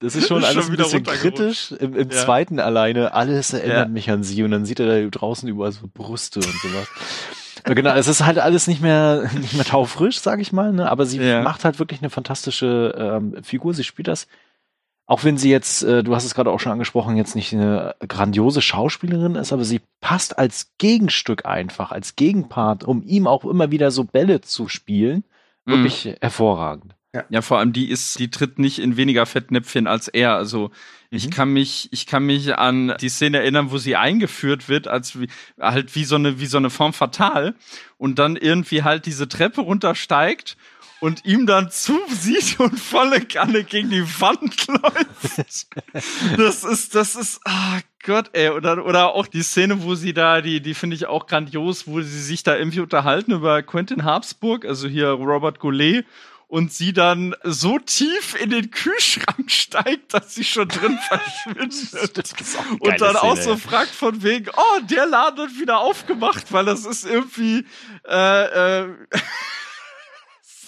das ist schon ist alles schon ein bisschen kritisch. Im, im ja. zweiten alleine, alles erinnert ja. mich an sie und dann sieht er da draußen überall so Brüste und sowas. genau, es ist halt alles nicht mehr nicht mehr taufrisch, sag ich mal, ne? aber sie ja. macht halt wirklich eine fantastische ähm, Figur. Sie spielt das auch wenn sie jetzt, äh, du hast es gerade auch schon angesprochen, jetzt nicht eine grandiose Schauspielerin ist, aber sie passt als Gegenstück einfach, als Gegenpart, um ihm auch immer wieder so Bälle zu spielen, wirklich mhm. hervorragend. Ja. ja, vor allem die ist, die tritt nicht in weniger Fettnäpfchen als er. Also ich mhm. kann mich, ich kann mich an die Szene erinnern, wo sie eingeführt wird, als wie, halt wie so eine, wie so eine Form fatal und dann irgendwie halt diese Treppe runtersteigt und ihm dann zusieht und volle Kanne gegen die Wand läuft. Das ist, das ist, ah Gott, ey. Oder, oder auch die Szene, wo sie da, die, die finde ich auch grandios, wo sie sich da irgendwie unterhalten über Quentin Habsburg, also hier Robert Goulet, und sie dann so tief in den Kühlschrank steigt, dass sie schon drin verschwindet. und dann Szene, auch so fragt von wegen, oh, der Laden wird wieder aufgemacht, weil das ist irgendwie äh, äh,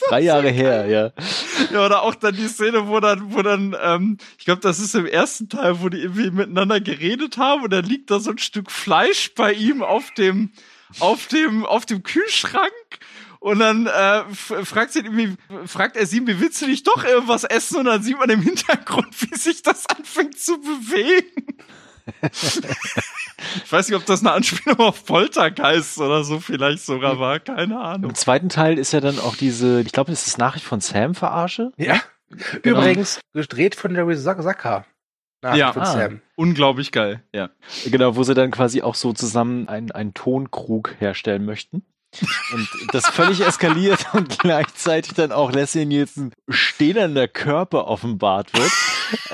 Drei Jahre her, ja. Ja, oder auch dann die Szene, wo dann, wo dann, ähm, ich glaube, das ist im ersten Teil, wo die irgendwie miteinander geredet haben und dann liegt da so ein Stück Fleisch bei ihm auf dem, auf dem, auf dem Kühlschrank. Und dann äh, fragt, sie irgendwie, fragt er sie, wie willst du nicht doch irgendwas essen? Und dann sieht man im Hintergrund, wie sich das anfängt zu bewegen. Ich weiß nicht, ob das eine Anspielung auf Poltergeist oder so vielleicht sogar war. Keine Ahnung. Im zweiten Teil ist ja dann auch diese, ich glaube, das ist Nachricht von Sam verarsche. Ja. Genau. Übrigens, gedreht von Larry Zucker. Nach Ja. von Ah. Sam. Unglaublich geil. Ja. Genau, wo sie dann quasi auch so zusammen einen, einen Tonkrug herstellen möchten. Und das völlig eskaliert und gleichzeitig dann auch Leslie Nielsen stehender Körper offenbart wird.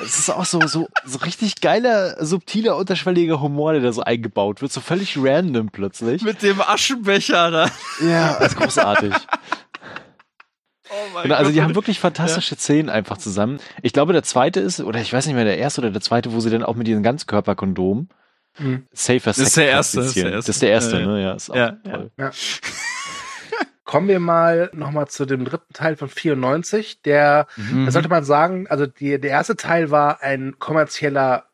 Es ist auch so, so, so richtig geiler, subtiler, unterschwelliger Humor, der da so eingebaut wird. So völlig random plötzlich. Mit dem Aschenbecher da. Ja, ist großartig. Oh mein Genau, also Gott. die haben wirklich fantastische Szenen einfach zusammen. Ich glaube, der zweite ist, oder ich weiß nicht mehr, der erste oder der zweite, wo sie dann auch mit diesen Ganzkörperkondomen Mhm. safer Das ist Sex der erste, das ist der erste. Das ist der erste, Ja, ja. ne? Ja, ist auch Ja, toll. Kommen wir mal nochmal zu dem dritten Teil von 94. Der, Mhm. da sollte man sagen, also die, der erste Teil war ein kommerzieller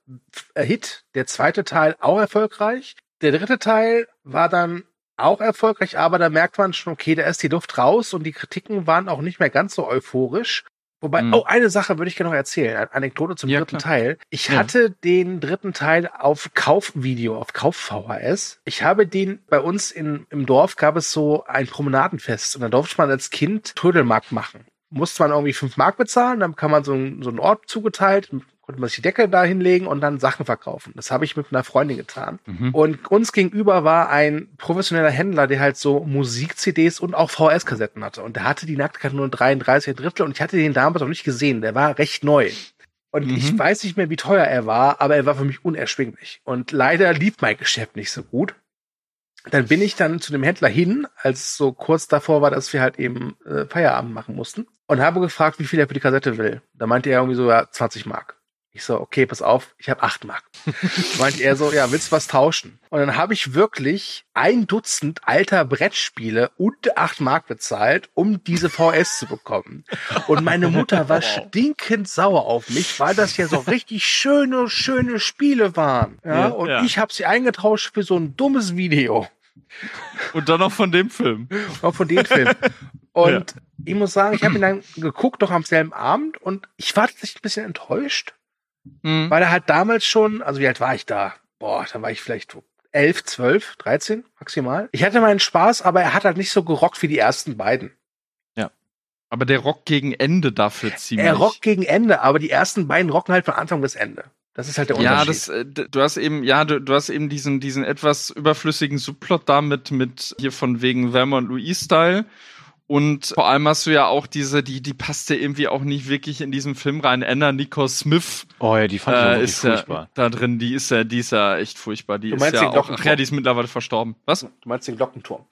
Hit, der zweite Teil auch erfolgreich. Der dritte Teil war dann auch erfolgreich, aber da merkt man schon, okay, da ist die Luft raus und die Kritiken waren auch nicht mehr ganz so euphorisch. Wobei, Mhm. oh, eine Sache würde ich gerne noch erzählen, eine Anekdote zum Ja, dritten klar. Teil. Ich Ja. hatte den dritten Teil auf Kaufvideo, auf Kauf-VHS. Ich habe den bei uns in, im Dorf gab es so ein Promenadenfest und da durfte man als Kind Trödelmarkt machen. Musste man irgendwie fünf Mark bezahlen, dann kann man so, einen- so einen Ort zugeteilt, konnte man sich die Decke da hinlegen und dann Sachen verkaufen. Das habe ich mit einer Freundin getan. Mhm. Und uns gegenüber war ein professioneller Händler, der halt so Musik-CDs und auch VHS-Kassetten hatte. Und der hatte die Nacktkarte 33 Drittel und ich hatte den damals noch nicht gesehen. Der war recht neu. Und Mhm. ich weiß nicht mehr, wie teuer er war, aber er war für mich unerschwinglich. Und leider lief mein Geschäft nicht so gut. Dann bin ich dann zu dem Händler hin, als es so kurz davor war, dass wir halt eben äh, Feierabend machen mussten und habe gefragt, wie viel er für die Kassette will. Da meinte er irgendwie so, ja, 20 Mark. Ich so, okay, pass auf, ich habe 8 Mark. meinte er so, ja, willst du was tauschen? Und dann habe ich wirklich ein Dutzend alter Brettspiele und 8 Mark bezahlt, um diese VS zu bekommen. Und meine Mutter war stinkend sauer auf mich, weil das ja so richtig schöne, schöne Spiele waren. Ja, Ja, und ja. ich habe sie eingetauscht für so ein dummes Video. Und dann noch von dem Film. Auch von dem Film. Und ich muss sagen, ich habe ihn dann geguckt, noch am selben Abend, und ich war tatsächlich ein bisschen enttäuscht, Mhm. weil er halt damals schon, also wie alt war ich da? Boah, da war ich vielleicht 11, 12, 13 maximal. Ich hatte meinen Spaß, aber er hat halt nicht so gerockt wie die ersten beiden. Aber der Rock gegen Ende dafür ziemlich. Er rockt gegen Ende, aber die ersten beiden rocken halt von Anfang bis Ende. Das ist halt der Ja, Unterschied. das, äh, du hast eben, ja, du, du hast eben diesen, diesen etwas überflüssigen Subplot da mit, mit hier von wegen Velma und Louise-Style. Und vor allem hast du ja auch diese, die, die passte irgendwie auch nicht wirklich in diesen Film rein. Anna Nico Smith Oh ja, die fand äh, ist ja furchtbar. da drin. Die ist ja, die ist ja echt furchtbar. Die Du ist meinst ja den auch, Glockenturm? ach ja, die ist mittlerweile verstorben. Was? du meinst den Glockenturm.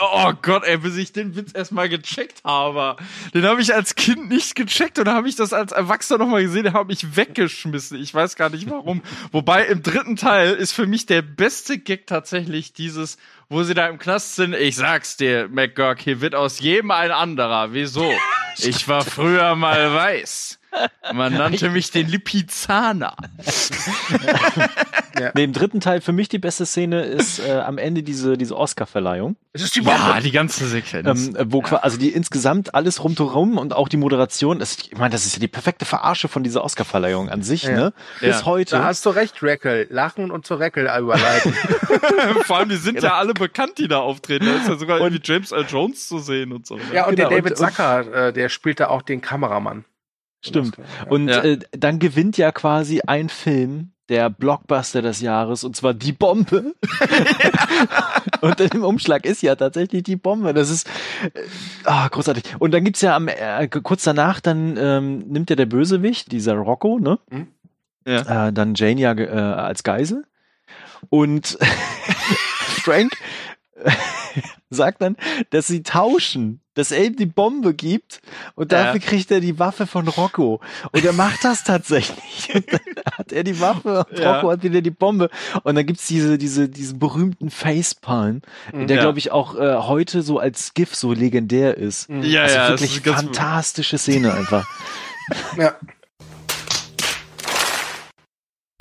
Oh Gott, ey, bis ich den Witz erstmal gecheckt habe. Den habe ich als Kind nicht gecheckt und dann habe ich das als Erwachsener nochmal gesehen, den habe ich weggeschmissen. Ich weiß gar nicht warum. Wobei im dritten Teil ist für mich der beste Gag tatsächlich dieses, wo sie da im Knast sind. Ich sag's dir, McGurk, hier wird aus jedem ein anderer. Wieso? Ich war früher mal weiß. Man nannte mich den Lipizzaner. Nee, im dritten Teil für mich die beste Szene ist äh, am Ende diese, diese Oscar-Verleihung. Es ist die Bombe. Ja, die ganze Sequenz. Ähm, äh, wo qua- also die insgesamt alles rundherum und auch die Moderation, das, ich meine, das ist ja die perfekte Verarsche von dieser Oscar-Verleihung an sich, Ja. ne? Bis Ja. heute. Da hast du recht, Reckel. Lachen und zu Reckel überleiten. Vor allem, die sind ja alle bekannt, die da auftreten. Da ist ja sogar irgendwie James L. Jones zu sehen und so. ja, und Genau, der David und- Zucker, äh, der spielt da auch den Kameramann. Stimmt. Und Ja. äh, dann gewinnt ja quasi ein Film der Blockbuster des Jahres und zwar die Bombe. und im Umschlag ist ja tatsächlich die Bombe. Das ist äh, ah, großartig. Und dann gibt's ja am äh, kurz danach dann ähm, nimmt ja der Bösewicht, dieser Rocco, ne? Mhm. Ja. Äh, dann Jane ja äh, als Geisel und Frank sagt dann, dass sie tauschen, dass er ihm die Bombe gibt und Ja. dafür kriegt er die Waffe von Rocco. Und er macht das tatsächlich. Und dann hat er die Waffe und Ja. Rocco hat wieder die Bombe. Und dann gibt's diese, diese, diesen berühmten Facepalm, der Ja. glaube ich auch äh, heute so als GIF so legendär ist. Ja, also ja, das wirklich ist ganz- fantastische Szene einfach. Ja.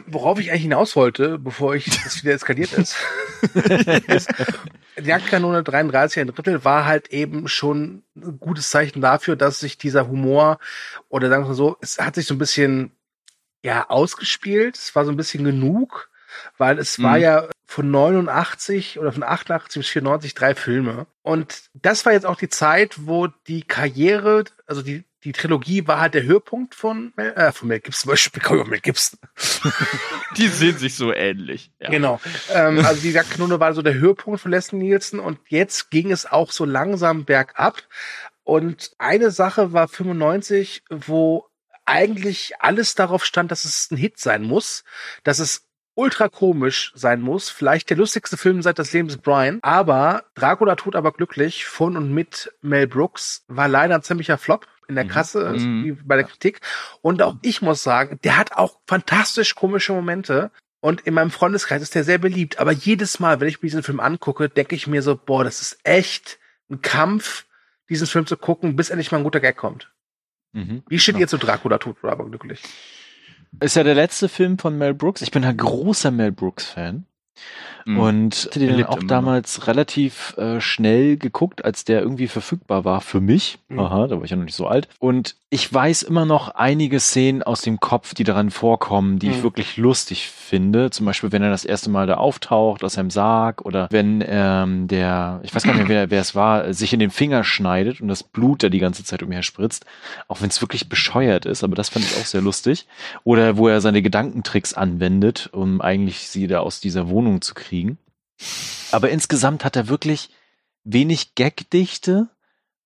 Worauf ich eigentlich hinaus wollte, bevor ich das wieder eskaliert ist, ist die Jagdkanone 33 ein Drittel war halt eben schon ein gutes Zeichen dafür, dass sich dieser Humor oder sagen wir mal so, es hat sich so ein bisschen ja ausgespielt. Es war so ein bisschen genug, weil es war Mhm. ja von 89 oder von 88 bis 94 drei Filme. Und das war jetzt auch die Zeit, wo die Karriere, also die, die Trilogie war halt der Höhepunkt von, Mel- äh, von Mel Gibson, ich komme über Mel Gibson. Die sehen sich so ähnlich. Ja. Genau. Ähm, also die Jagdkanone war so der Höhepunkt von Leslie Nielsen und jetzt ging es auch so langsam bergab. Und eine Sache war 95, wo eigentlich alles darauf stand, dass es ein Hit sein muss, dass es ultra komisch sein muss. Vielleicht der lustigste Film seit das Leben des Brian. Aber Dracula tut aber glücklich von und mit Mel Brooks war leider ein ziemlicher Flop in der Kasse, also Mhm. wie bei der Kritik. Und auch ich muss sagen, der hat auch fantastisch komische Momente. Und in meinem Freundeskreis ist der sehr beliebt. Aber jedes Mal, wenn ich mir diesen Film angucke, denke ich mir so, boah, das ist echt ein Kampf, diesen Film zu gucken, bis endlich mal ein guter Gag kommt. Mhm. Wie steht Ja. ihr zu Dracula tut aber glücklich? Ist ja der letzte Film von Mel Brooks. Ich bin ein großer Mel Brooks-Fan. Mhm. Und hatte den auch immer noch. damals relativ äh, schnell geguckt, als der irgendwie verfügbar war für mich. Mhm. Aha, da war ich ja noch nicht so alt. Und ich weiß immer noch einige Szenen aus dem Kopf, die daran vorkommen, die ich Mhm. wirklich lustig finde. Zum Beispiel, wenn er das erste Mal da auftaucht aus seinem Sarg oder wenn ähm, der, ich weiß gar nicht mehr, wer, wer es war, sich in den Finger schneidet und das Blut da die ganze Zeit umher spritzt. Auch wenn es wirklich bescheuert ist, aber das fand ich auch sehr lustig. Oder wo er seine Gedankentricks anwendet, um eigentlich sie da aus dieser Wohnung zu kriegen. Aber insgesamt hat er wirklich wenig Gagdichte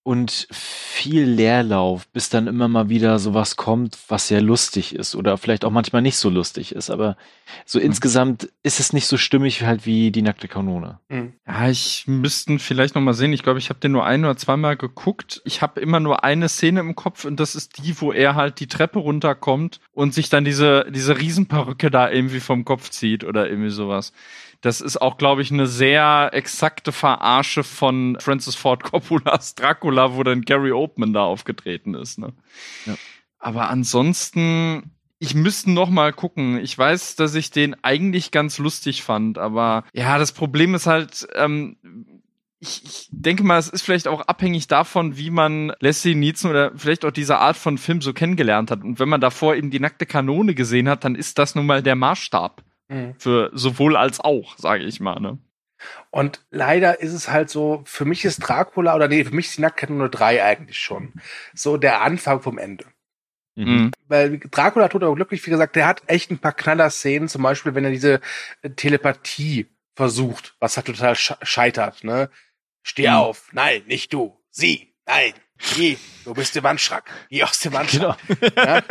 und viel Leerlauf, bis dann immer mal wieder sowas kommt, was sehr lustig ist oder vielleicht auch manchmal nicht so lustig ist. Aber so insgesamt ist es nicht so stimmig halt wie die nackte Kanone. Ja, ich müssten vielleicht noch mal sehen. Ich glaube, ich habe den nur ein oder zweimal geguckt. Ich habe immer nur eine Szene im Kopf und das ist die, wo er halt die Treppe runterkommt und sich dann diese diese Riesenperücke da irgendwie vom Kopf zieht oder irgendwie sowas. Das ist auch, glaube ich, eine sehr exakte Verarsche von Francis Ford Coppolas Dracula, wo dann Gary Oldman da aufgetreten ist. Ne? Ja. Aber ansonsten, ich müsste noch mal gucken. Ich weiß, dass ich den eigentlich ganz lustig fand, aber ja, das Problem ist halt, ähm, ich, ich denke mal, es ist vielleicht auch abhängig davon, wie man Leslie Nielsen oder vielleicht auch diese Art von Film so kennengelernt hat. Und wenn man davor eben die nackte Kanone gesehen hat, dann ist das nun mal der Maßstab für sowohl als auch, sage ich mal. Ne? Und leider ist es halt so, für mich ist Dracula, oder nee, für mich ist die Nacktkanone 3 eigentlich schon. So der Anfang vom Ende. Mhm. Weil Dracula tut aber glücklich, wie gesagt, der hat echt ein paar Knaller-Szenen, zum Beispiel, wenn er diese äh, Telepathie versucht, was halt total sch scheitert, ne? Steh Mhm. auf, nein, nicht du, sie, nein, geh, du bist im Wandschrank, geh aus dem Wandschrank. Ja?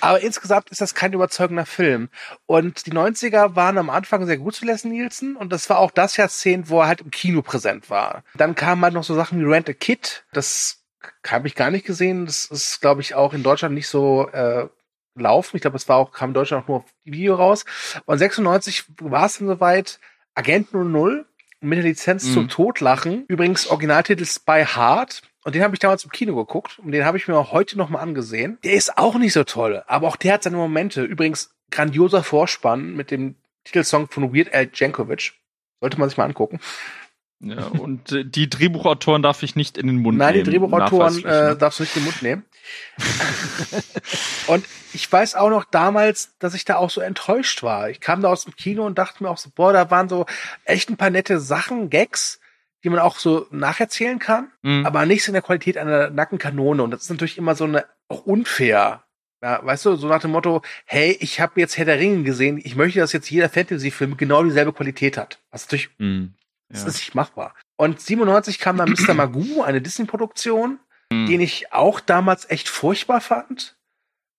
Aber insgesamt ist das kein überzeugender Film. Und die 90er waren am Anfang sehr gut zu Leslie Nielsen und das war auch das Jahrzehnt, wo er halt im Kino präsent war. Dann kamen halt noch so Sachen wie Rent a Kid, das habe ich gar nicht gesehen. Das ist, glaube ich, auch in Deutschland nicht so äh, laufen. Ich glaube, es war auch, kam in Deutschland auch nur auf Video raus. Und 96 war es dann soweit, Agent 00 mit der Lizenz Mhm. zum Totlachen. Übrigens Originaltitel Spy Hard. Und den habe ich damals im Kino geguckt und den habe ich mir auch heute noch mal angesehen. Der ist auch nicht so toll, aber auch der hat seine Momente. Übrigens grandioser Vorspann mit dem Titelsong von Weird Al Jankovic. Sollte man sich mal angucken. Ja, und äh, die Drehbuchautoren darf ich nicht in den Mund Nein, die nehmen. Drehbuchautoren nachweislich, äh, ne? darfst du nicht in den Mund nehmen. und ich weiß auch noch damals, dass ich da auch so enttäuscht war. Ich kam da aus dem Kino und dachte mir auch so, boah, da waren so echt ein paar nette Sachen, Gags, die man auch so nacherzählen kann, Mhm. aber nicht so in der Qualität einer Nackenkanone. Und das ist natürlich immer so eine auch unfair. Ja, weißt du, so nach dem Motto, hey, ich habe jetzt Herr der Ringe gesehen, ich möchte, dass jetzt jeder Fantasy-Film genau dieselbe Qualität hat. Was natürlich Mhm. das Ja. ist nicht machbar. Und 97 kam dann Mr. Magoo, eine Disney-Produktion, Mhm. den ich auch damals echt furchtbar fand.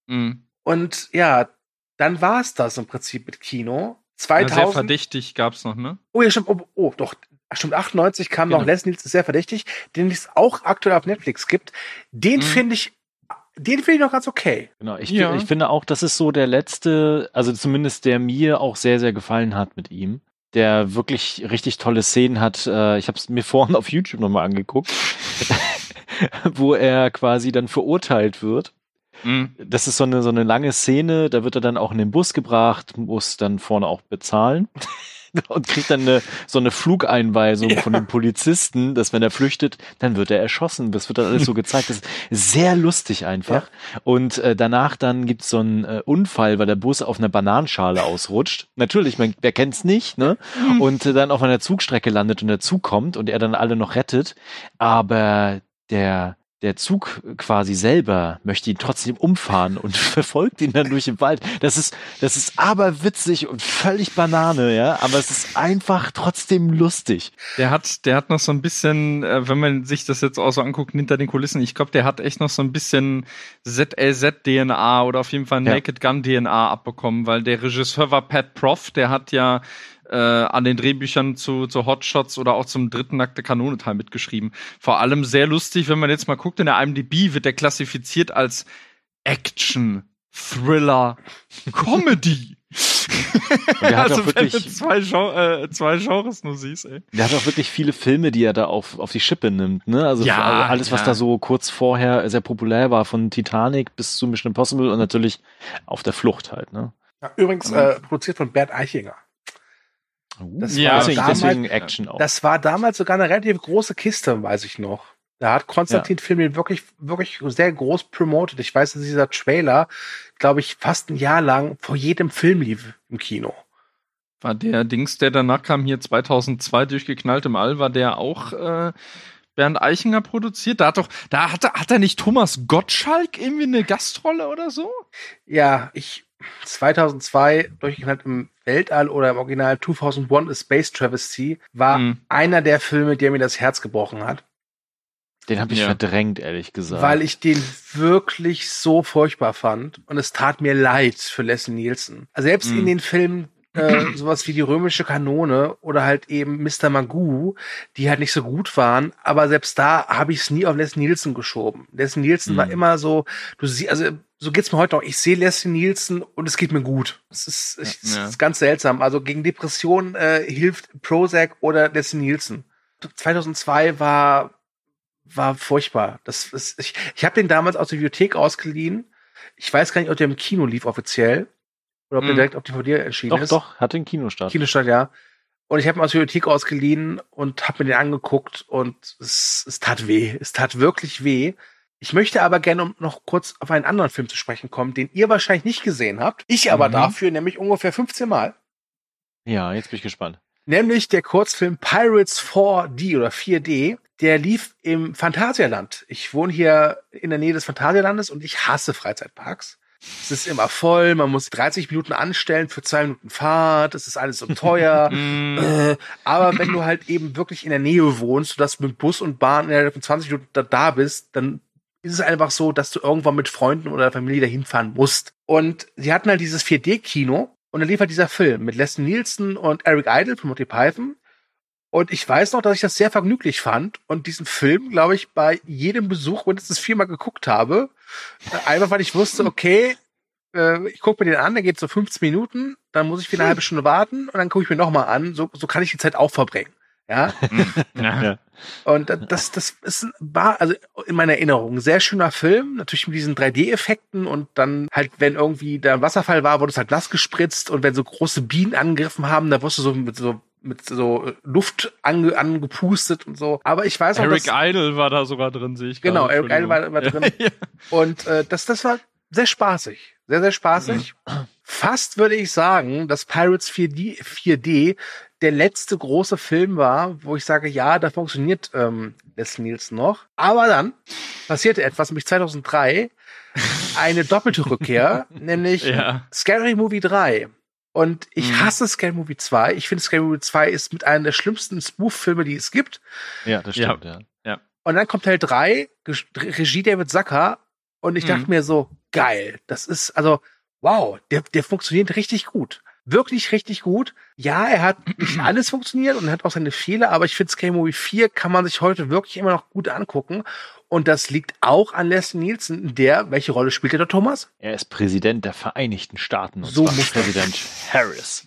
Mhm. Und ja, dann war es das im Prinzip mit Kino. Ja, sehr 2000. verdächtig gab's noch, ne? oh, ja, stimmt. Oh, oh doch. Stimmt, 98 kam Genau. noch Leslie Nielsen, sehr verdächtig, den es auch aktuell auf Netflix gibt. Den Mhm. finde ich, den finde ich noch ganz okay. Genau, ich, Ja. ich finde auch, das ist so der letzte, also zumindest der mir auch sehr, sehr gefallen hat mit ihm. Der wirklich richtig tolle Szenen hat. Äh, ich habe es mir vorhin auf YouTube nochmal angeguckt, wo er quasi dann verurteilt wird. Mhm. Das ist so eine, so eine lange Szene, da wird er dann auch in den Bus gebracht, muss dann vorne auch bezahlen. und kriegt dann eine, so eine Flugeinweisung ja. von dem Polizisten, dass wenn er flüchtet, dann wird er erschossen. Das wird dann alles so gezeigt. Das ist sehr lustig einfach. Ja. Und äh, danach dann gibt's so einen äh, Unfall, weil der Bus auf einer Bananenschale ausrutscht. Natürlich, man, wer kennt's nicht, ne? Mhm. Und äh, dann auf einer Zugstrecke landet und der Zug kommt und er dann alle noch rettet. Aber der der Zug quasi selber möchte ihn trotzdem umfahren und verfolgt ihn dann durch den Wald. Das ist, das ist aber witzig und völlig Banane, ja, aber es ist einfach trotzdem lustig. Der hat, der hat noch so ein bisschen, äh, wenn man sich das jetzt auch so anguckt, hinter den Kulissen, ich glaube, der hat echt noch so ein bisschen ZLZ-DNA oder auf jeden Fall Naked Gun-DNA abbekommen, weil der Regisseur war Pat Prof, der hat ja äh, an den Drehbüchern zu, zu Hotshots oder auch zum dritten Nackte Kanone Teil mitgeschrieben. Vor allem sehr lustig, wenn man jetzt mal guckt, in der IMDb wird der klassifiziert als Action, Thriller, Comedy. der hat also, auch wirklich, wenn du zwei, Gen äh, zwei Genres nur siehst, ey. Der hat auch wirklich viele Filme, die er da auf, auf die Schippe nimmt, ne? Also ja, alles, was ja. da so kurz vorher sehr populär war, von Titanic bis zu Mission Impossible und natürlich auf der Flucht halt, ne? Ja, übrigens äh, produziert von Bert Eichinger. Das ja, war deswegen, damals, deswegen Action auch. Das war damals sogar eine relativ große Kiste, weiß ich noch. Da hat Konstantin ja. Film den wirklich, wirklich sehr groß promotet. Ich weiß, dass dieser Trailer, glaube ich, fast ein Jahr lang vor jedem Film lief im Kino. War der Dings, der danach kam, hier 2002 durchgeknallt im All, war der auch äh, Bernd Eichinger produziert? Da hat doch, da hat, hat er nicht Thomas Gottschalk irgendwie eine Gastrolle oder so? Ja, ich 2002 durchgeknallt im Weltall oder im Original 2001 A Space Travesty war mhm. einer der Filme, der mir das Herz gebrochen hat. Den habe ich ja. verdrängt, ehrlich gesagt. Weil ich den wirklich so furchtbar fand und es tat mir leid für Leslie Nielsen. Also selbst mhm. in den Filmen äh, sowas wie die römische Kanone oder halt eben Mr. Magoo, die halt nicht so gut waren, aber selbst da habe ich es nie auf Leslie Nielsen geschoben. Leslie Nielsen mhm. war immer so, du siehst, also so geht's mir heute auch. Ich sehe Leslie Nielsen und es geht mir gut. Es ist, es ja. ist ganz seltsam. Also gegen Depressionen äh, hilft Prozac oder Leslie Nielsen. 2002 war war furchtbar. Das ist, ich ich habe den damals aus der Bibliothek ausgeliehen. Ich weiß gar nicht, ob der im Kino lief offiziell oder ob der hm. direkt auf DVD erschienen doch, ist. Doch, doch, hatte einen Kinostart. Kinostart, ja. Und ich habe ihn aus der Bibliothek ausgeliehen und habe mir den angeguckt und es, es tat weh. Es tat wirklich weh. Ich möchte aber gerne noch kurz auf einen anderen Film zu sprechen kommen, den ihr wahrscheinlich nicht gesehen habt. Ich aber mhm. dafür nämlich ungefähr 15 Mal. Ja, jetzt bin ich gespannt. Nämlich der Kurzfilm Pirates 4D oder 4D. Der lief im Phantasialand. Ich wohne hier in der Nähe des Phantasialandes und ich hasse Freizeitparks. Es ist immer voll, man muss 30 Minuten anstellen für zwei Minuten Fahrt, es ist alles so teuer. Mm. äh, aber wenn du halt eben wirklich in der Nähe wohnst, sodass du mit Bus und Bahn innerhalb von 20 Minuten da, da bist, dann ist es einfach so, dass du irgendwann mit Freunden oder Familie dahin fahren musst. Und sie hatten halt dieses 4D-Kino und dann lief halt dieser Film mit Leslie Nielsen und Eric Idle von Monty Python. Und ich weiß noch, dass ich das sehr vergnüglich fand und diesen Film, glaube ich, bei jedem Besuch mindestens viermal geguckt habe. Äh, einfach weil ich wusste, okay, äh, ich gucke mir den an, der geht so 15 Minuten, dann muss ich für eine halbe Stunde warten und dann gucke ich mir nochmal an. So, so kann ich die Zeit auch verbringen. Ja. ja. Und das, das ist, war, also in meiner Erinnerung, ein sehr schöner Film, natürlich mit diesen 3D-Effekten und dann halt, wenn irgendwie der Wasserfall war, wurde es halt nass gespritzt und wenn so große Bienen angegriffen haben, da wusste so mit so mit so Luft ange, angepustet und so. Aber ich weiß auch, Eric Idle war da sogar drin, sehe ich. Genau, Eric Idle war, war drin. ja. Und äh, das, das war sehr spaßig. Sehr, sehr spaßig. Mhm. Fast würde ich sagen, dass Pirates 4D, 4D der letzte große Film war, wo ich sage, ja, da funktioniert ähm, Les Nielsen noch. Aber dann passierte etwas, nämlich 2003 eine doppelte Rückkehr, nämlich ja. Scary Movie 3. Und ich mhm. hasse Scary Movie 2. Ich finde Scary Movie 2 ist mit einer der schlimmsten Spoof-Filme, die es gibt. Ja, das stimmt, ja. ja. Und dann kommt Teil 3, Regie David Zucker. Und ich mhm. dachte mir so, geil. Das ist, also, wow, der, der funktioniert richtig gut wirklich richtig gut. Ja, er hat nicht alles funktioniert und hat auch seine Fehler, aber ich finde Scary Movie 4 kann man sich heute wirklich immer noch gut angucken. Und das liegt auch an Leslie Nielsen, der, welche Rolle spielt er da, Thomas? Er ist Präsident der Vereinigten Staaten und so muss Präsident Harris.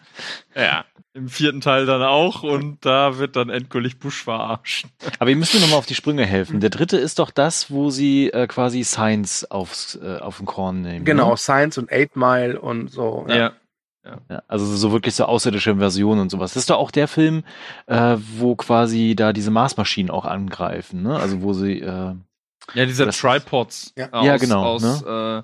Ja, im vierten Teil dann auch und da wird dann endgültig Bush verarscht. Aber ihr müsst mir nochmal auf die Sprünge helfen. Der dritte ist doch das, wo sie äh, quasi Science aufs, äh, auf den Korn nehmen. Genau, ne? Science und Eight Mile und so. Ja. ja. Ja, also so wirklich so außerirdische Versionen und sowas. Das ist doch auch der Film, äh, wo quasi da diese Marsmaschinen auch angreifen, ne? Also wo sie äh, Ja, diese das- Tripods. Ja. aus, Ja, genau, Aus, äh,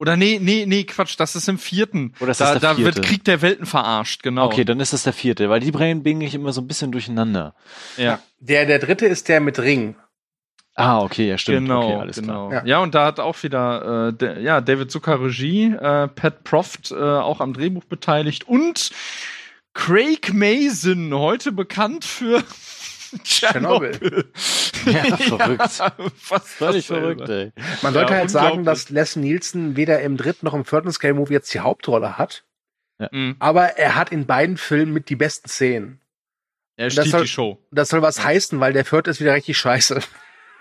oder nee, nee, nee, Quatsch, das ist im vierten. Oder ist da das der da wird vierte? Krieg der Welten verarscht, genau. Okay, dann ist das der vierte, weil die bringen bringe ich immer so ein bisschen durcheinander. ja. Der, der dritte ist der mit Ring. Ah, okay, ja, stimmt. Genau, okay, alles genau. klar. Ja. Ja. und da hat auch wieder äh, der, ja, David Zucker Regie, äh, Pat Proft äh, auch am Drehbuch beteiligt und Craig Mason, heute bekannt für Tschernobyl. Ja, verrückt. fast Völlig verrückt, ey. Man sollte Ja, halt sagen, dass Les Nielsen weder im dritten noch im vierten Scale Movie jetzt die Hauptrolle hat, Mhm. aber er hat in beiden Filmen mit die besten Szenen. Er Das stiehlt soll- die Show. Das soll was heißen, weil der vierte ist wieder richtig scheiße.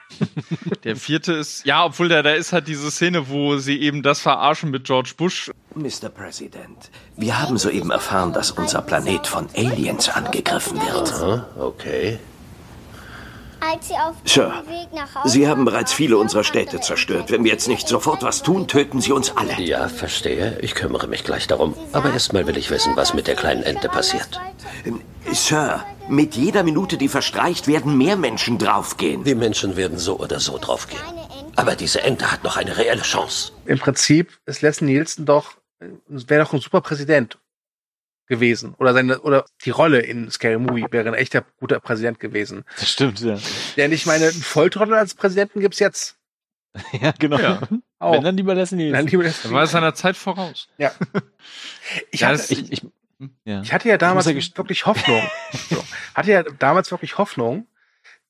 Der vierte ist, ja, obwohl der, da ist halt diese Szene, wo sie eben das verarschen mit George Bush. Mr. President, wir haben soeben erfahren, dass unser Planet von Aliens angegriffen wird. Okay. Als sie auf Sir, Weg nach Hause Sie haben bereits viele unserer Städte zerstört. Wenn wir jetzt nicht sofort was tun, töten Sie uns alle. Ja, verstehe. Ich kümmere mich gleich darum. Aber erstmal will ich wissen, was mit der kleinen Ente passiert. Ähm, Sir, mit jeder Minute, die verstreicht, werden mehr Menschen draufgehen. Die Menschen werden so oder so draufgehen. Aber diese Ente hat noch eine reelle Chance. Im Prinzip ist Les Nielsen doch, wäre doch ein super Präsident gewesen. Oder seine, oder die Rolle in Scary Movie wäre ein echter guter Präsident gewesen. Das stimmt, ja. Denn ich meine, einen Volltrottel als Präsidenten gibt's jetzt. Ja, genau. Ja. Auch. Wenn dann lieber lassen die. Nein, lieber Les Da war es seiner Zeit voraus. Ja. Ich Ja, hatte, Ich, ich, ja. Ich hatte ja damals ja wirklich Hoffnung. so. Hatte ja damals wirklich Hoffnung,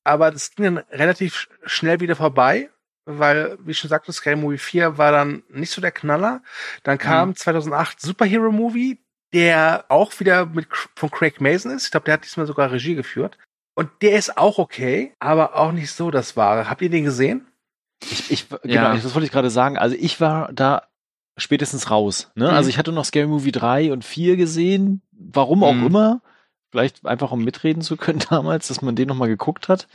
aber das ging dann relativ sch- schnell wieder vorbei, weil, wie ich schon sagte, Scary Movie 4 war dann nicht so der Knaller. Dann kam 2008 Superhero Movie, der auch wieder mit von Craig Mason ist. Ich glaube, der hat diesmal sogar Regie geführt. Und der ist auch okay, aber auch nicht so das Wahre. Habt ihr den gesehen? Ich, ich, genau, Ja. das wollte ich gerade sagen. Also ich war da spätestens raus. Ne? Mhm. Also ich hatte noch Scary Movie 3 und 4 gesehen, warum auch Mhm. immer. Vielleicht einfach um mitreden zu können damals, dass man den nochmal geguckt hat.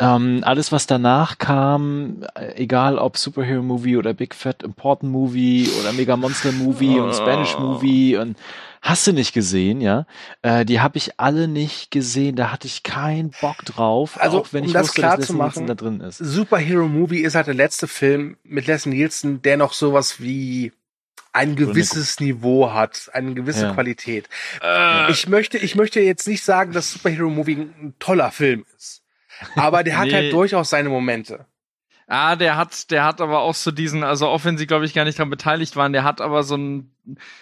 Ähm, alles, was danach kam, äh, egal ob Superhero Movie oder Big Fat Important Movie oder Mega Monster Movie und Spanish Oh. Movie und hast du nicht gesehen, ja? Äh, die habe ich alle nicht gesehen. Da hatte ich keinen Bock drauf, Also, auch wenn um ich das wusste, klar dass zu Leslie Nielsen machen, da drin ist. Superhero Movie ist halt der letzte Film mit Les Nielsen, der noch sowas wie ein gewisses Niveau hat, eine gewisse Ja. Qualität. Äh, Ich möchte, ich möchte jetzt nicht sagen, dass Superhero Movie ein toller Film ist. Aber der hat Nee. halt durchaus seine Momente. Ah, der hat, der hat aber auch so diesen, also auch wenn sie, glaube ich, gar nicht daran beteiligt waren, der hat aber so ein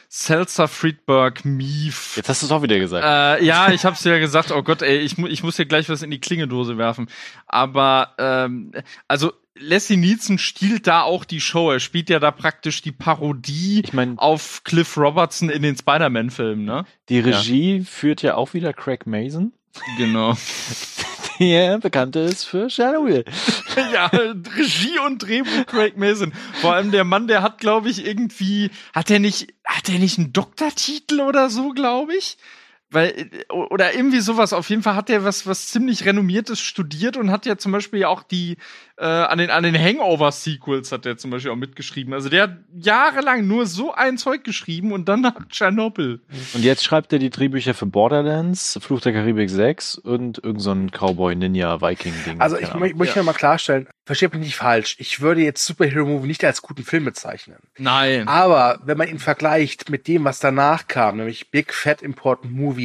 Seltzer Friedberg Mief. Jetzt hast du es auch wieder gesagt. Äh, ja, ich hab's ja gesagt, oh Gott, ey, ich, mu ich muss hier gleich was in die Klingedose werfen. Aber, ähm, also Leslie Nielsen stiehlt da auch die Show. Er spielt ja da praktisch die Parodie Ich meine, auf Cliff Robertson in den Spider-Man-Filmen, ne? die Regie führt ja auch wieder Craig Mason, Genau. der bekannt ist für Chernobyl. ja, Regie und Drehbuch Craig Mason. Vor allem der Mann, der hat, glaube ich, irgendwie, hat er nicht, hat er nicht einen Doktortitel oder so, glaube ich? Weil, äh, oder irgendwie sowas. Auf jeden Fall hat er was, was ziemlich renommiertes studiert und hat ja zum Beispiel auch die, äh, an den, an den Hangover-Sequels hat er zum Beispiel auch mitgeschrieben. Also der hat jahrelang nur so ein Zeug geschrieben und dann nach Tschernobyl. Und jetzt schreibt er die Drehbücher für Borderlands, Fluch der Karibik 6 und irgend so ein Cowboy-Ninja-Viking-Ding. Also Keine ich Ahnung. mö möchte Ja. mal klarstellen, versteht mich nicht falsch. Ich würde jetzt Superhero Movie nicht als guten Film bezeichnen. Nein. Aber wenn man ihn vergleicht mit dem, was danach kam, nämlich Big Fat Important Movie,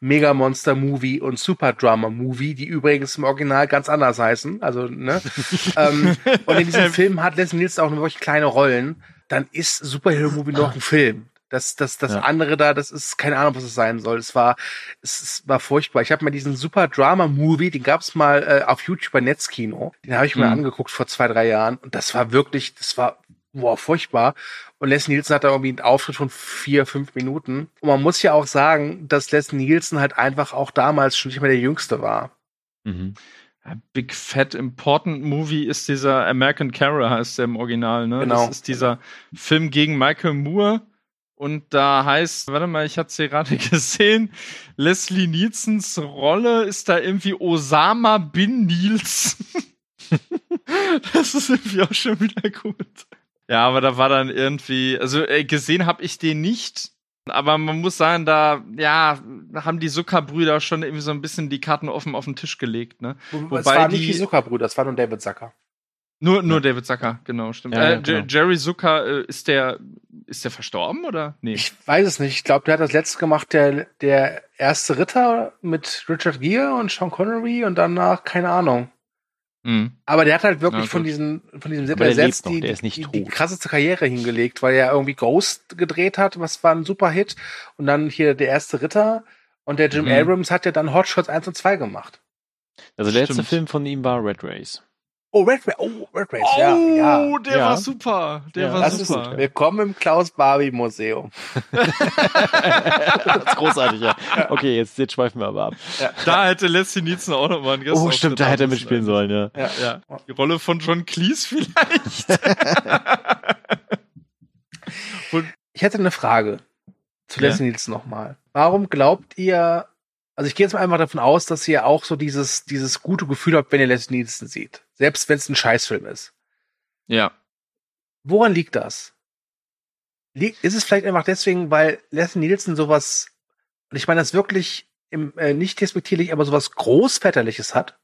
Mega Monster Movie und Super Drama Movie, die übrigens im Original ganz anders heißen, also ne, ähm, und in diesem Film hat Leslie Nielsen auch nur wirklich kleine Rollen, dann ist Superhero Movie noch ein Film. Das, das, das Ja. andere da, das ist keine Ahnung, was es sein soll. Es war, es, es war furchtbar. Ich habe mir diesen Super Drama Movie, den gab es mal äh, auf YouTube bei Netzkino. Den habe ich mir Mhm. angeguckt vor zwei, drei Jahren und das war wirklich, das war boah, furchtbar. Und Les Nielsen hat da irgendwie einen Auftritt von vier, fünf Minuten. Und man muss ja auch sagen, dass Les Nielsen halt einfach auch damals schon nicht mehr der Jüngste war. Mhm. Big Fat Important Movie ist dieser American Carol, heißt der im Original, ne? Genau. Das ist dieser Film gegen Michael Moore. Und da heißt, warte mal, ich hatte sie gerade gesehen, Leslie Nielsens Rolle ist da irgendwie Osama Bin Nielsen. das ist irgendwie auch schon wieder gut. Ja, aber da war dann irgendwie, also äh, gesehen habe ich den nicht. Aber man muss sagen, da, ja, haben die Zucker-Brüder schon irgendwie so ein bisschen die Karten offen auf den Tisch gelegt, ne? es war nicht die Zuckerbrüder, das war nur David Zucker. Nur, nur David Zucker, genau, stimmt. Ja, ja, äh, genau. J- Jerry Zucker, äh, ist der, ist der verstorben oder? Nee. Ich weiß es nicht. Ich glaube, der hat das letzte gemacht, der, der erste Ritter mit Richard Gere und Sean Connery und danach, keine Ahnung. Mhm. Aber der hat halt wirklich Ja, von diesem, von diesem der selbst die, der ist nicht die, die krasseste Karriere hingelegt, weil er irgendwie Ghost gedreht hat, was war ein super Hit. Und dann hier der erste Ritter und der Jim Mhm. Abrams hat ja dann Hot Shots 1 und 2 gemacht. Also der letzte. Film von ihm war Red Race. Oh, Red Race, oh, Red Race, ja, oh, ja. der Ja. war super. Der Ja, war Das ist super. willkommen im Klaus Barbie Museum. das ist großartig, ja. Okay, jetzt, jetzt schweifen wir aber ab. Da hätte Leslie Nielsen auch noch mal einen Gast Oh, stimmt, da hätte er mitspielen sollen, ja. Ja. Ja, die Rolle von John Cleese vielleicht. Ich hätte eine Frage zu Ja. Leslie Nielsen nochmal. Warum glaubt ihr, also ich gehe jetzt mal einfach davon aus, dass ihr auch so dieses, dieses gute Gefühl habt, wenn ihr Leslie Nielsen seht. Selbst wenn es ein Scheißfilm ist. ja. Woran liegt das? Liegt, ist es vielleicht einfach deswegen, weil Leslie Nielsen sowas, und ich meine das wirklich im, äh, nicht despektierlich, aber sowas Großväterliches hat?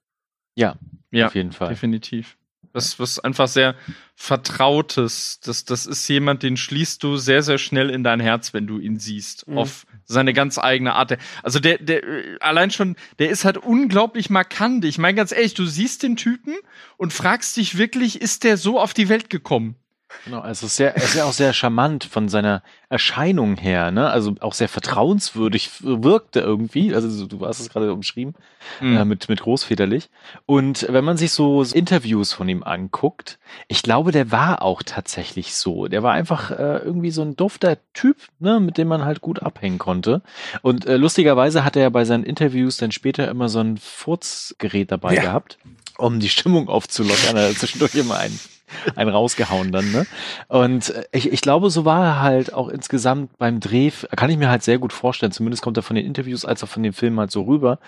Ja, Ja, auf jeden Fall. definitiv. Das was einfach sehr Vertrautes. Das, das ist jemand, den schließt du sehr, sehr schnell in dein Herz, wenn du ihn siehst. Mhm. Auf seine ganz eigene Art. Also der, der, allein schon, der ist halt unglaublich markant. Ich meine ganz ehrlich, du siehst den Typen und fragst dich wirklich, ist der so auf die Welt gekommen? Genau, also sehr, er ist ja auch sehr charmant von seiner Erscheinung her, ne? Also auch sehr vertrauenswürdig wirkt er irgendwie. Also so- du hast es gerade umschrieben, Mhm. äh, mit, mit großväterlich. Und wenn man sich so Interviews von ihm anguckt, ich glaube, der war auch tatsächlich so. Der war einfach äh, irgendwie so ein dufter Typ, ne, mit dem man halt gut abhängen konnte. Und äh, lustigerweise hat er bei seinen Interviews dann später immer so ein Furzgerät dabei Ja. gehabt, um die Stimmung aufzulockern. Er hat zwischendurch immer einen einen rausgehauen dann, ne? Und äh, ich, ich glaube, so war er halt auch insgesamt beim Dreh, kann ich mir halt sehr gut vorstellen, zumindest kommt er von den Interviews als auch von dem Film halt so rüber.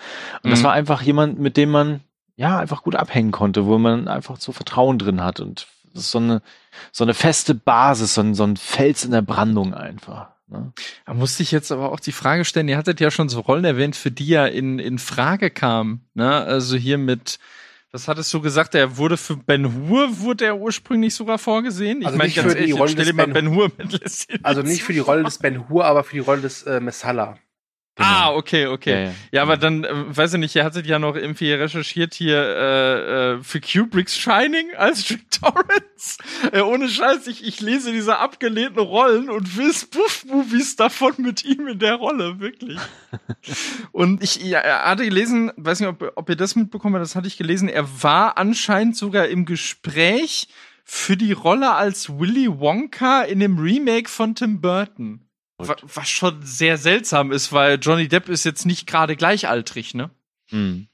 Und das Mhm. war einfach jemand, mit dem man ja einfach gut abhängen konnte, wo man einfach so Vertrauen drin hat und das ist so eine, so eine feste Basis, so ein, so ein Fels in der Brandung einfach. Ne? Da musste ich jetzt aber auch die Frage stellen, ihr hattet ja schon so Rollen erwähnt, für die er in, in Frage kam. Ne? Also hier mit, was hattest du gesagt, er wurde für Ben Hur, wurde er ursprünglich sogar vorgesehen? Ich Also meine, nicht ganz für die ehrlich, Rolle jetzt stell dir des mal Ben- Ben Hur mit Leslie Also nicht für die Rolle des Ben Hur, aber für die Rolle des äh, Messala. Ah, okay, okay. Ja, Ja, ja. aber dann, äh, weiß ich nicht, ihr hattet ja noch irgendwie recherchiert hier äh, äh, für Kubricks Shining als Jack Torrance. Äh, ohne Scheiß, ich, ich lese diese abgelehnten Rollen und will Spoof-Movies davon mit ihm in der Rolle, wirklich. und ich ja, er hatte gelesen, weiß nicht, ob, ob ihr das mitbekommen habt, das hatte ich gelesen, er war anscheinend sogar im Gespräch für die Rolle als Willy Wonka in dem Remake von Tim Burton. Wa- Was schon sehr seltsam ist, weil Johnny Depp ist jetzt nicht gerade gleichaltrig, ne? Hm.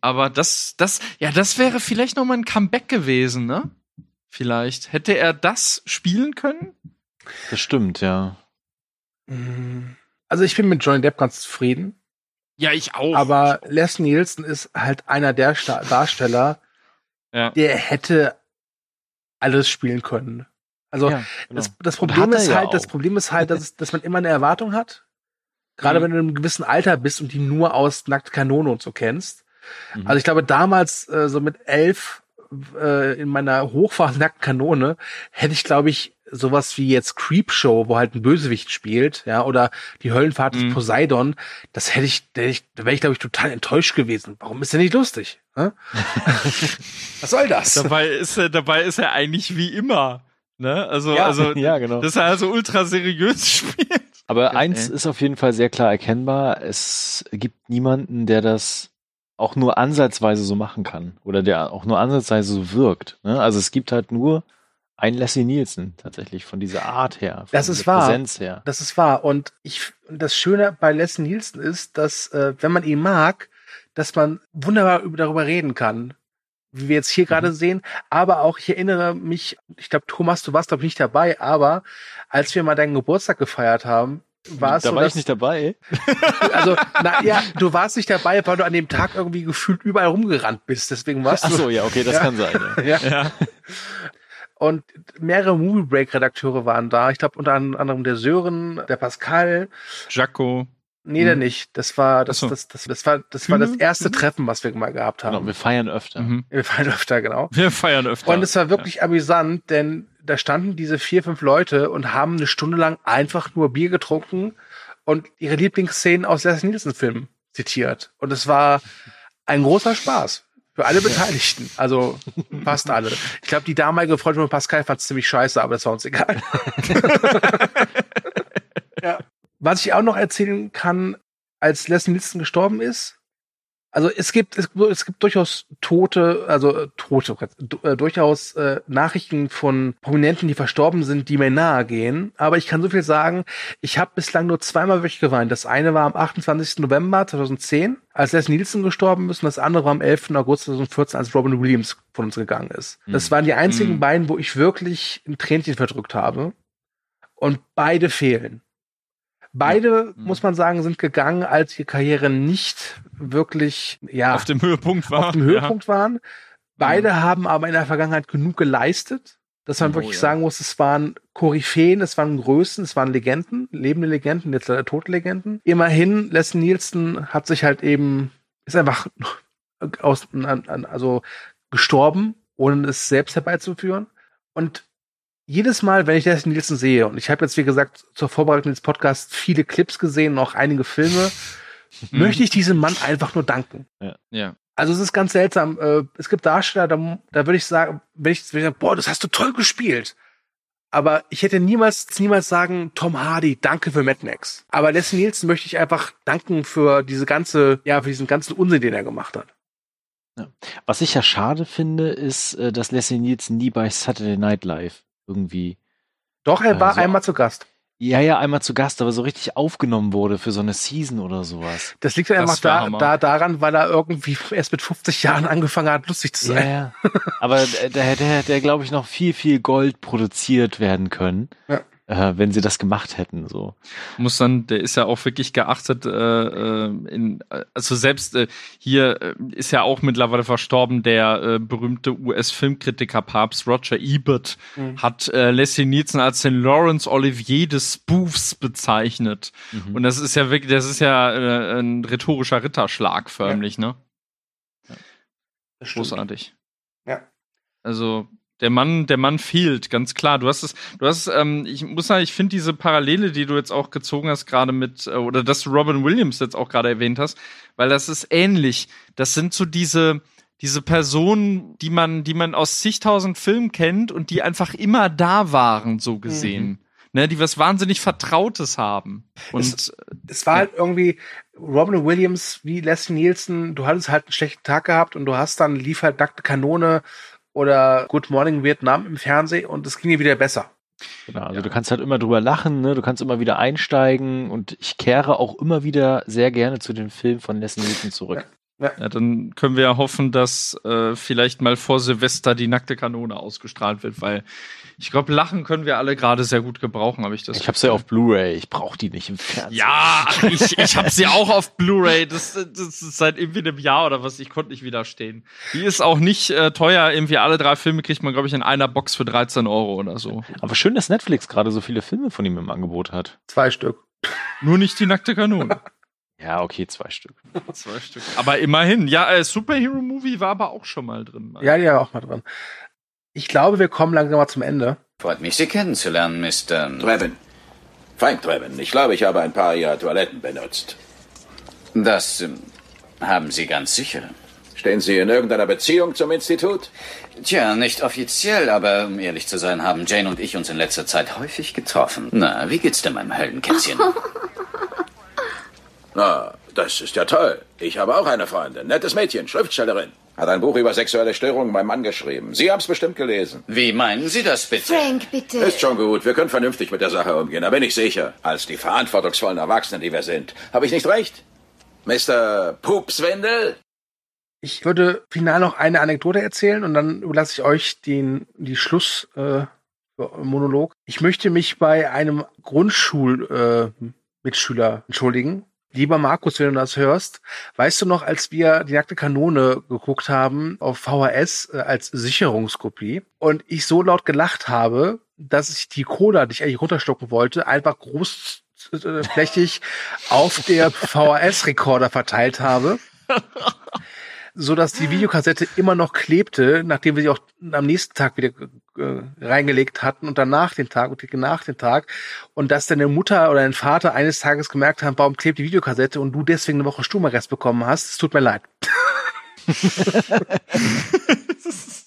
Aber das, das, ja, das wäre vielleicht noch mal ein Comeback gewesen, ne? Vielleicht. Hätte er das spielen können? Das stimmt, ja. Also ich bin mit Johnny Depp ganz zufrieden, Ja, ich auch. aber Les Nielsen ist halt einer der Darsteller, Ja. der hätte alles spielen können. Also ja genau. das, das Problem ist ja halt, das auch. Problem ist halt, dass, es- dass man immer eine Erwartung hat. Gerade Mhm. wenn du in einem gewissen Alter bist und die nur aus Nackt Kanone und so kennst. Mhm. Also ich glaube, damals, äh, so mit elf, äh, in meiner Hochphase Nackt Kanone, hätte ich, glaube ich, sowas wie jetzt Creepshow, wo halt ein Bösewicht spielt, ja, oder die Höllenfahrt Mhm. des Poseidon, das hätte ich, da hätte ich- da wäre ich, glaube ich, total enttäuscht gewesen. Warum ist der nicht lustig? Hä? Was soll das? dabei ist er, dabei ist er eigentlich wie immer. Ne? Also, Ja, also, ja, genau. dass er also ultra seriös spielt. Aber Okay. eins ist auf jeden Fall sehr klar erkennbar. Es gibt niemanden, der das auch nur ansatzweise so machen kann. Oder der auch nur ansatzweise so wirkt. Ne? Also es gibt halt nur ein Leslie Nielsen tatsächlich von dieser Art her. Von Das ist der wahr. Präsenz her. Das ist wahr. Und ich, das Schöne bei Les Nielsen ist, dass, äh, wenn man ihn mag, dass man wunderbar über, darüber reden kann. Wie wir jetzt hier gerade sehen. Aber auch, ich erinnere mich, ich glaube, Thomas, du warst, glaube ich, nicht dabei, aber als wir mal deinen Geburtstag gefeiert haben, war es da so, war dass, ich nicht dabei. also, na ja, du warst nicht dabei, weil du an dem Tag irgendwie gefühlt überall rumgerannt bist. Deswegen warst Ach du. so, ja, okay, das Ja. kann sein. Ja. ja. Und mehrere Movie Break Redakteure waren da. Ich glaube unter anderem der Sören, der Pascal. Jaco. Nee, der nicht. Das war das, so. das, das, das war das war das Mhm. erste Treffen, was wir mal gehabt haben. Genau, wir feiern öfter. Mhm. Wir feiern öfter, genau. Wir feiern öfter. Und es war wirklich amüsant, denn da standen diese vier, fünf Leute und haben eine Stunde lang einfach nur Bier getrunken und ihre Lieblingsszenen aus Leslie Nielsen-Filmen zitiert. Und es war ein großer Spaß. Für alle Beteiligten. Also fast alle. Ich glaube, die damalige Freundin von Pascal fand es ziemlich scheiße, aber das war uns egal. ja. Was ich auch noch erzählen kann, als Leslie Nielsen gestorben ist, also es gibt es, es gibt durchaus Tote, also äh, Tote, äh, durchaus äh, Nachrichten von Prominenten, die verstorben sind, die mir nahe gehen. Aber ich kann so viel sagen, ich habe bislang nur zweimal wirklich geweint. Das eine war am 28. November 2010, als Leslie Nielsen gestorben ist, und das andere war am 11. August 2014, als Robin Williams von uns gegangen ist. Das waren die einzigen Mhm. beiden, wo ich wirklich ein Tränchen verdrückt habe. Und beide fehlen. Beide, muss man sagen, sind gegangen, als ihre Karriere nicht wirklich, ja, auf dem Höhepunkt war. auf dem Höhepunkt waren. Beide haben aber in der Vergangenheit genug geleistet, dass man Oh, wirklich ja. sagen muss, es waren Koryphäen, es waren Größen, es waren Legenden, lebende Legenden, jetzt leider tote Legenden. Immerhin, Leslie Nielsen hat sich halt eben, ist einfach aus, also gestorben, ohne es selbst herbeizuführen. Und jedes Mal, wenn ich Leslie Nielsen sehe, und ich habe jetzt, wie gesagt, zur Vorbereitung des Podcasts viele Clips gesehen, und auch einige Filme, Mhm. möchte ich diesem Mann einfach nur danken. Ja. Also es ist ganz seltsam. Äh, es gibt Darsteller, da, da würde ich sagen, wenn ich, wenn ich sagen, boah, das hast du toll gespielt. Aber ich hätte niemals, niemals sagen, Tom Hardy, danke für Mad Max. Aber Leslie Nielsen möchte ich einfach danken für diese ganze, ja, für diesen ganzen Unsinn, den er gemacht hat. Was ich ja schade finde, ist, äh, dass Leslie Nielsen nie bei Saturday Night Live irgendwie. Doch, er war Also- einmal zu Gast. Ja, ja, einmal zu Gast, aber so richtig aufgenommen wurde für so eine Season oder sowas. Das liegt ja einfach da, da daran, weil er irgendwie erst mit 50 Jahren angefangen hat, lustig zu Ja, sein. ja. Aber äh, da hätte, hätte, glaube ich, noch viel, viel Gold produziert werden können, Ja. Äh, wenn sie das gemacht hätten. So. muss dann, der ist ja auch wirklich geachtet, äh, äh, in, äh, also selbst äh, hier äh, ist ja auch mittlerweile verstorben, der äh, berühmte US-Filmkritiker Papst Roger Ebert Mhm. hat äh, Leslie Nielsen als den Laurence Olivier des Spoofs bezeichnet. Mhm. Und das ist ja wirklich, das ist ja äh, ein rhetorischer Ritterschlag förmlich, ne? Das stimmt. Großartig. Ja. Also der Mann, der Mann fehlt, ganz klar. Du hast es, du hast, ähm, ich muss sagen, ich finde diese Parallele, die du jetzt auch gezogen hast, gerade mit, äh, oder dass du Robin Williams jetzt auch gerade erwähnt hast, weil das ist ähnlich. Das sind so diese, diese Personen, die man, die man aus zigtausend Filmen kennt und die einfach immer da waren, so gesehen. Ne, die was wahnsinnig Vertrautes haben. Und es war halt irgendwie Robin Williams wie Leslie Nielsen, du hattest halt einen schlechten Tag gehabt und du hast dann lief halt nackte Kanone oder Good Morning Vietnam im Fernsehen und es ging dir wieder besser. Genau, also du kannst halt immer drüber lachen, ne? du kannst immer wieder einsteigen und ich kehre auch immer wieder sehr gerne zu den Filmen von Leslie Nielsen zurück. Ja, dann können wir ja hoffen, dass äh, vielleicht mal vor Silvester die nackte Kanone ausgestrahlt wird, weil ich glaube, Lachen können wir alle gerade sehr gut gebrauchen, habe ich das. Ich habe sie auf Blu-ray, ich brauche die nicht im Fernsehen. Ja, ich, ich habe sie auch auf Blu-ray. Das, das ist seit irgendwie einem Jahr oder was. Ich konnte nicht widerstehen. Die ist auch nicht äh, teuer. Irgendwie alle drei Filme kriegt man, glaube ich, in einer Box für 13 Euro oder so. Aber schön, dass Netflix gerade so viele Filme von ihm im Angebot hat. Zwei Stück. Nur nicht die nackte Kanone. Ja, okay, zwei Stück. Zwei Stück. Aber immerhin. Ja, äh, Superhero-Movie war aber auch schon mal drin. Ja, die war auch mal dran. Ich glaube, wir kommen langsam mal zum Ende. Freut mich, Sie kennenzulernen, Mr. Trevin. Frank Trevin. Ich glaube, ich habe ein paar Ihrer Toiletten benutzt. Das ähm, haben Sie ganz sicher. Stehen Sie in irgendeiner Beziehung zum Institut? Tja, nicht offiziell, aber um ehrlich zu sein, haben Jane und ich uns in letzter Zeit häufig getroffen. Na, wie geht's denn meinem Höllenkätzchen? Na, das ist ja toll. Ich habe auch eine Freundin. Nettes Mädchen, Schriftstellerin. Hat ein Buch über sexuelle Störungen beim Mann geschrieben. Sie haben es bestimmt gelesen. Wie meinen Sie das bitte? Frank, bitte. Ist schon gut. Wir können vernünftig mit der Sache umgehen. Da bin ich sicher. Als die verantwortungsvollen Erwachsenen, die wir sind. Habe ich nicht recht? Mr. Pupswindel? Ich würde final noch eine Anekdote erzählen und dann überlasse ich euch den die Schluss äh, Monolog. Ich möchte mich bei einem Grundschul äh, Mitschüler entschuldigen. Lieber Markus, wenn du das hörst, weißt du noch, als wir die nackte Kanone geguckt haben auf VHS äh, als Sicherungskopie und ich so laut gelacht habe, dass ich die Cola, die ich eigentlich runterschlucken wollte, einfach großflächig auf der VHS-Rekorder verteilt habe so dass die Videokassette immer noch klebte, nachdem wir sie auch am nächsten Tag wieder äh, reingelegt hatten und danach den Tag und nach den Tag und dass deine Mutter oder dein Vater eines Tages gemerkt haben, warum klebt die Videokassette und du deswegen eine Woche Stumarrest bekommen hast. Es tut mir leid.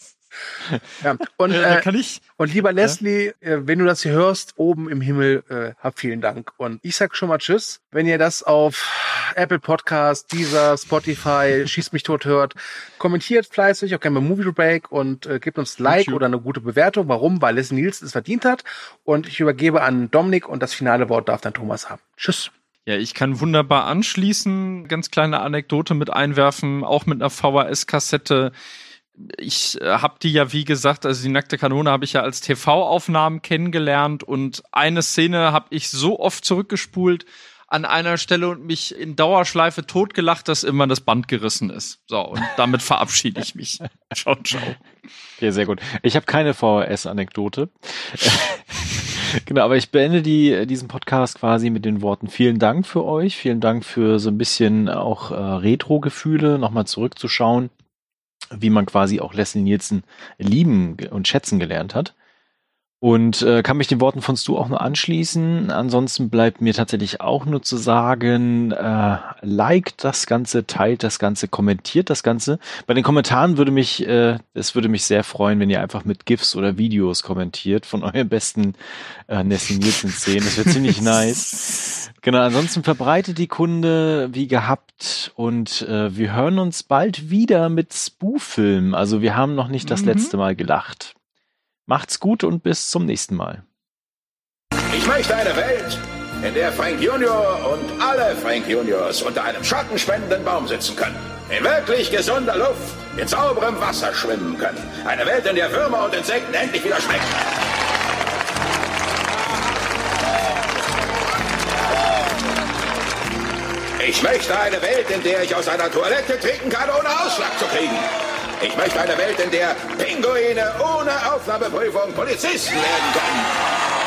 ja. Und, äh, kann ich, und lieber Leslie, äh, wenn du das hier hörst, oben im Himmel, äh, hab vielen Dank. Und ich sag schon mal Tschüss. Wenn ihr das auf Apple Podcast, Deezer, Spotify, Schießt mich tot hört, kommentiert fleißig, auch gerne bei Movie Break und äh, gebt uns ein Like oder eine gute Bewertung. Warum? Weil Leslie Nielsen es verdient hat. Und ich übergebe an Dominik und das finale Wort darf dann Thomas haben. Tschüss. Ja, ich kann wunderbar anschließen, ganz kleine Anekdote mit einwerfen, auch mit einer VHS-Kassette ich äh, habe die ja, wie gesagt, also die nackte Kanone habe ich ja als TV-Aufnahmen kennengelernt und eine Szene habe ich so oft zurückgespult an einer Stelle und mich in Dauerschleife totgelacht, dass immer das Band gerissen ist. So, und damit verabschiede ich mich. Ciao, ciao. Ja, sehr gut. Ich habe keine VHS-Anekdote. genau, aber ich beende die, diesen Podcast quasi mit den Worten vielen Dank für euch, vielen Dank für so ein bisschen auch äh, Retro-Gefühle, nochmal zurückzuschauen wie man quasi auch Leslie Nielsen lieben und schätzen gelernt hat. Und äh, kann mich den Worten von Stu auch nur anschließen. Ansonsten bleibt mir tatsächlich auch nur zu sagen, äh, liked das Ganze, teilt das Ganze, kommentiert das Ganze. Bei den Kommentaren würde mich, äh, es würde mich sehr freuen, wenn ihr einfach mit GIFs oder Videos kommentiert von euren besten äh, Nessie Nielsen Szenen. Das wäre ziemlich nice. Genau, ansonsten verbreitet die Kunde wie gehabt und äh, wir hören uns bald wieder mit Spoof-Filmen. Also wir haben noch nicht das mhm. letzte Mal gelacht. Macht's gut und bis zum nächsten Mal. Ich möchte eine Welt, in der Frank Junior und alle Frank Juniors unter einem schattenspendenden Baum sitzen können. In wirklich gesunder Luft, in sauberem Wasser schwimmen können. Eine Welt, in der Würmer und Insekten endlich wieder schmecken. Ich möchte eine Welt, in der ich aus einer Toilette trinken kann, ohne Ausschlag zu kriegen. Ich möchte eine Welt, in der Pinguine ohne Aufnahmeprüfung Polizisten werden können.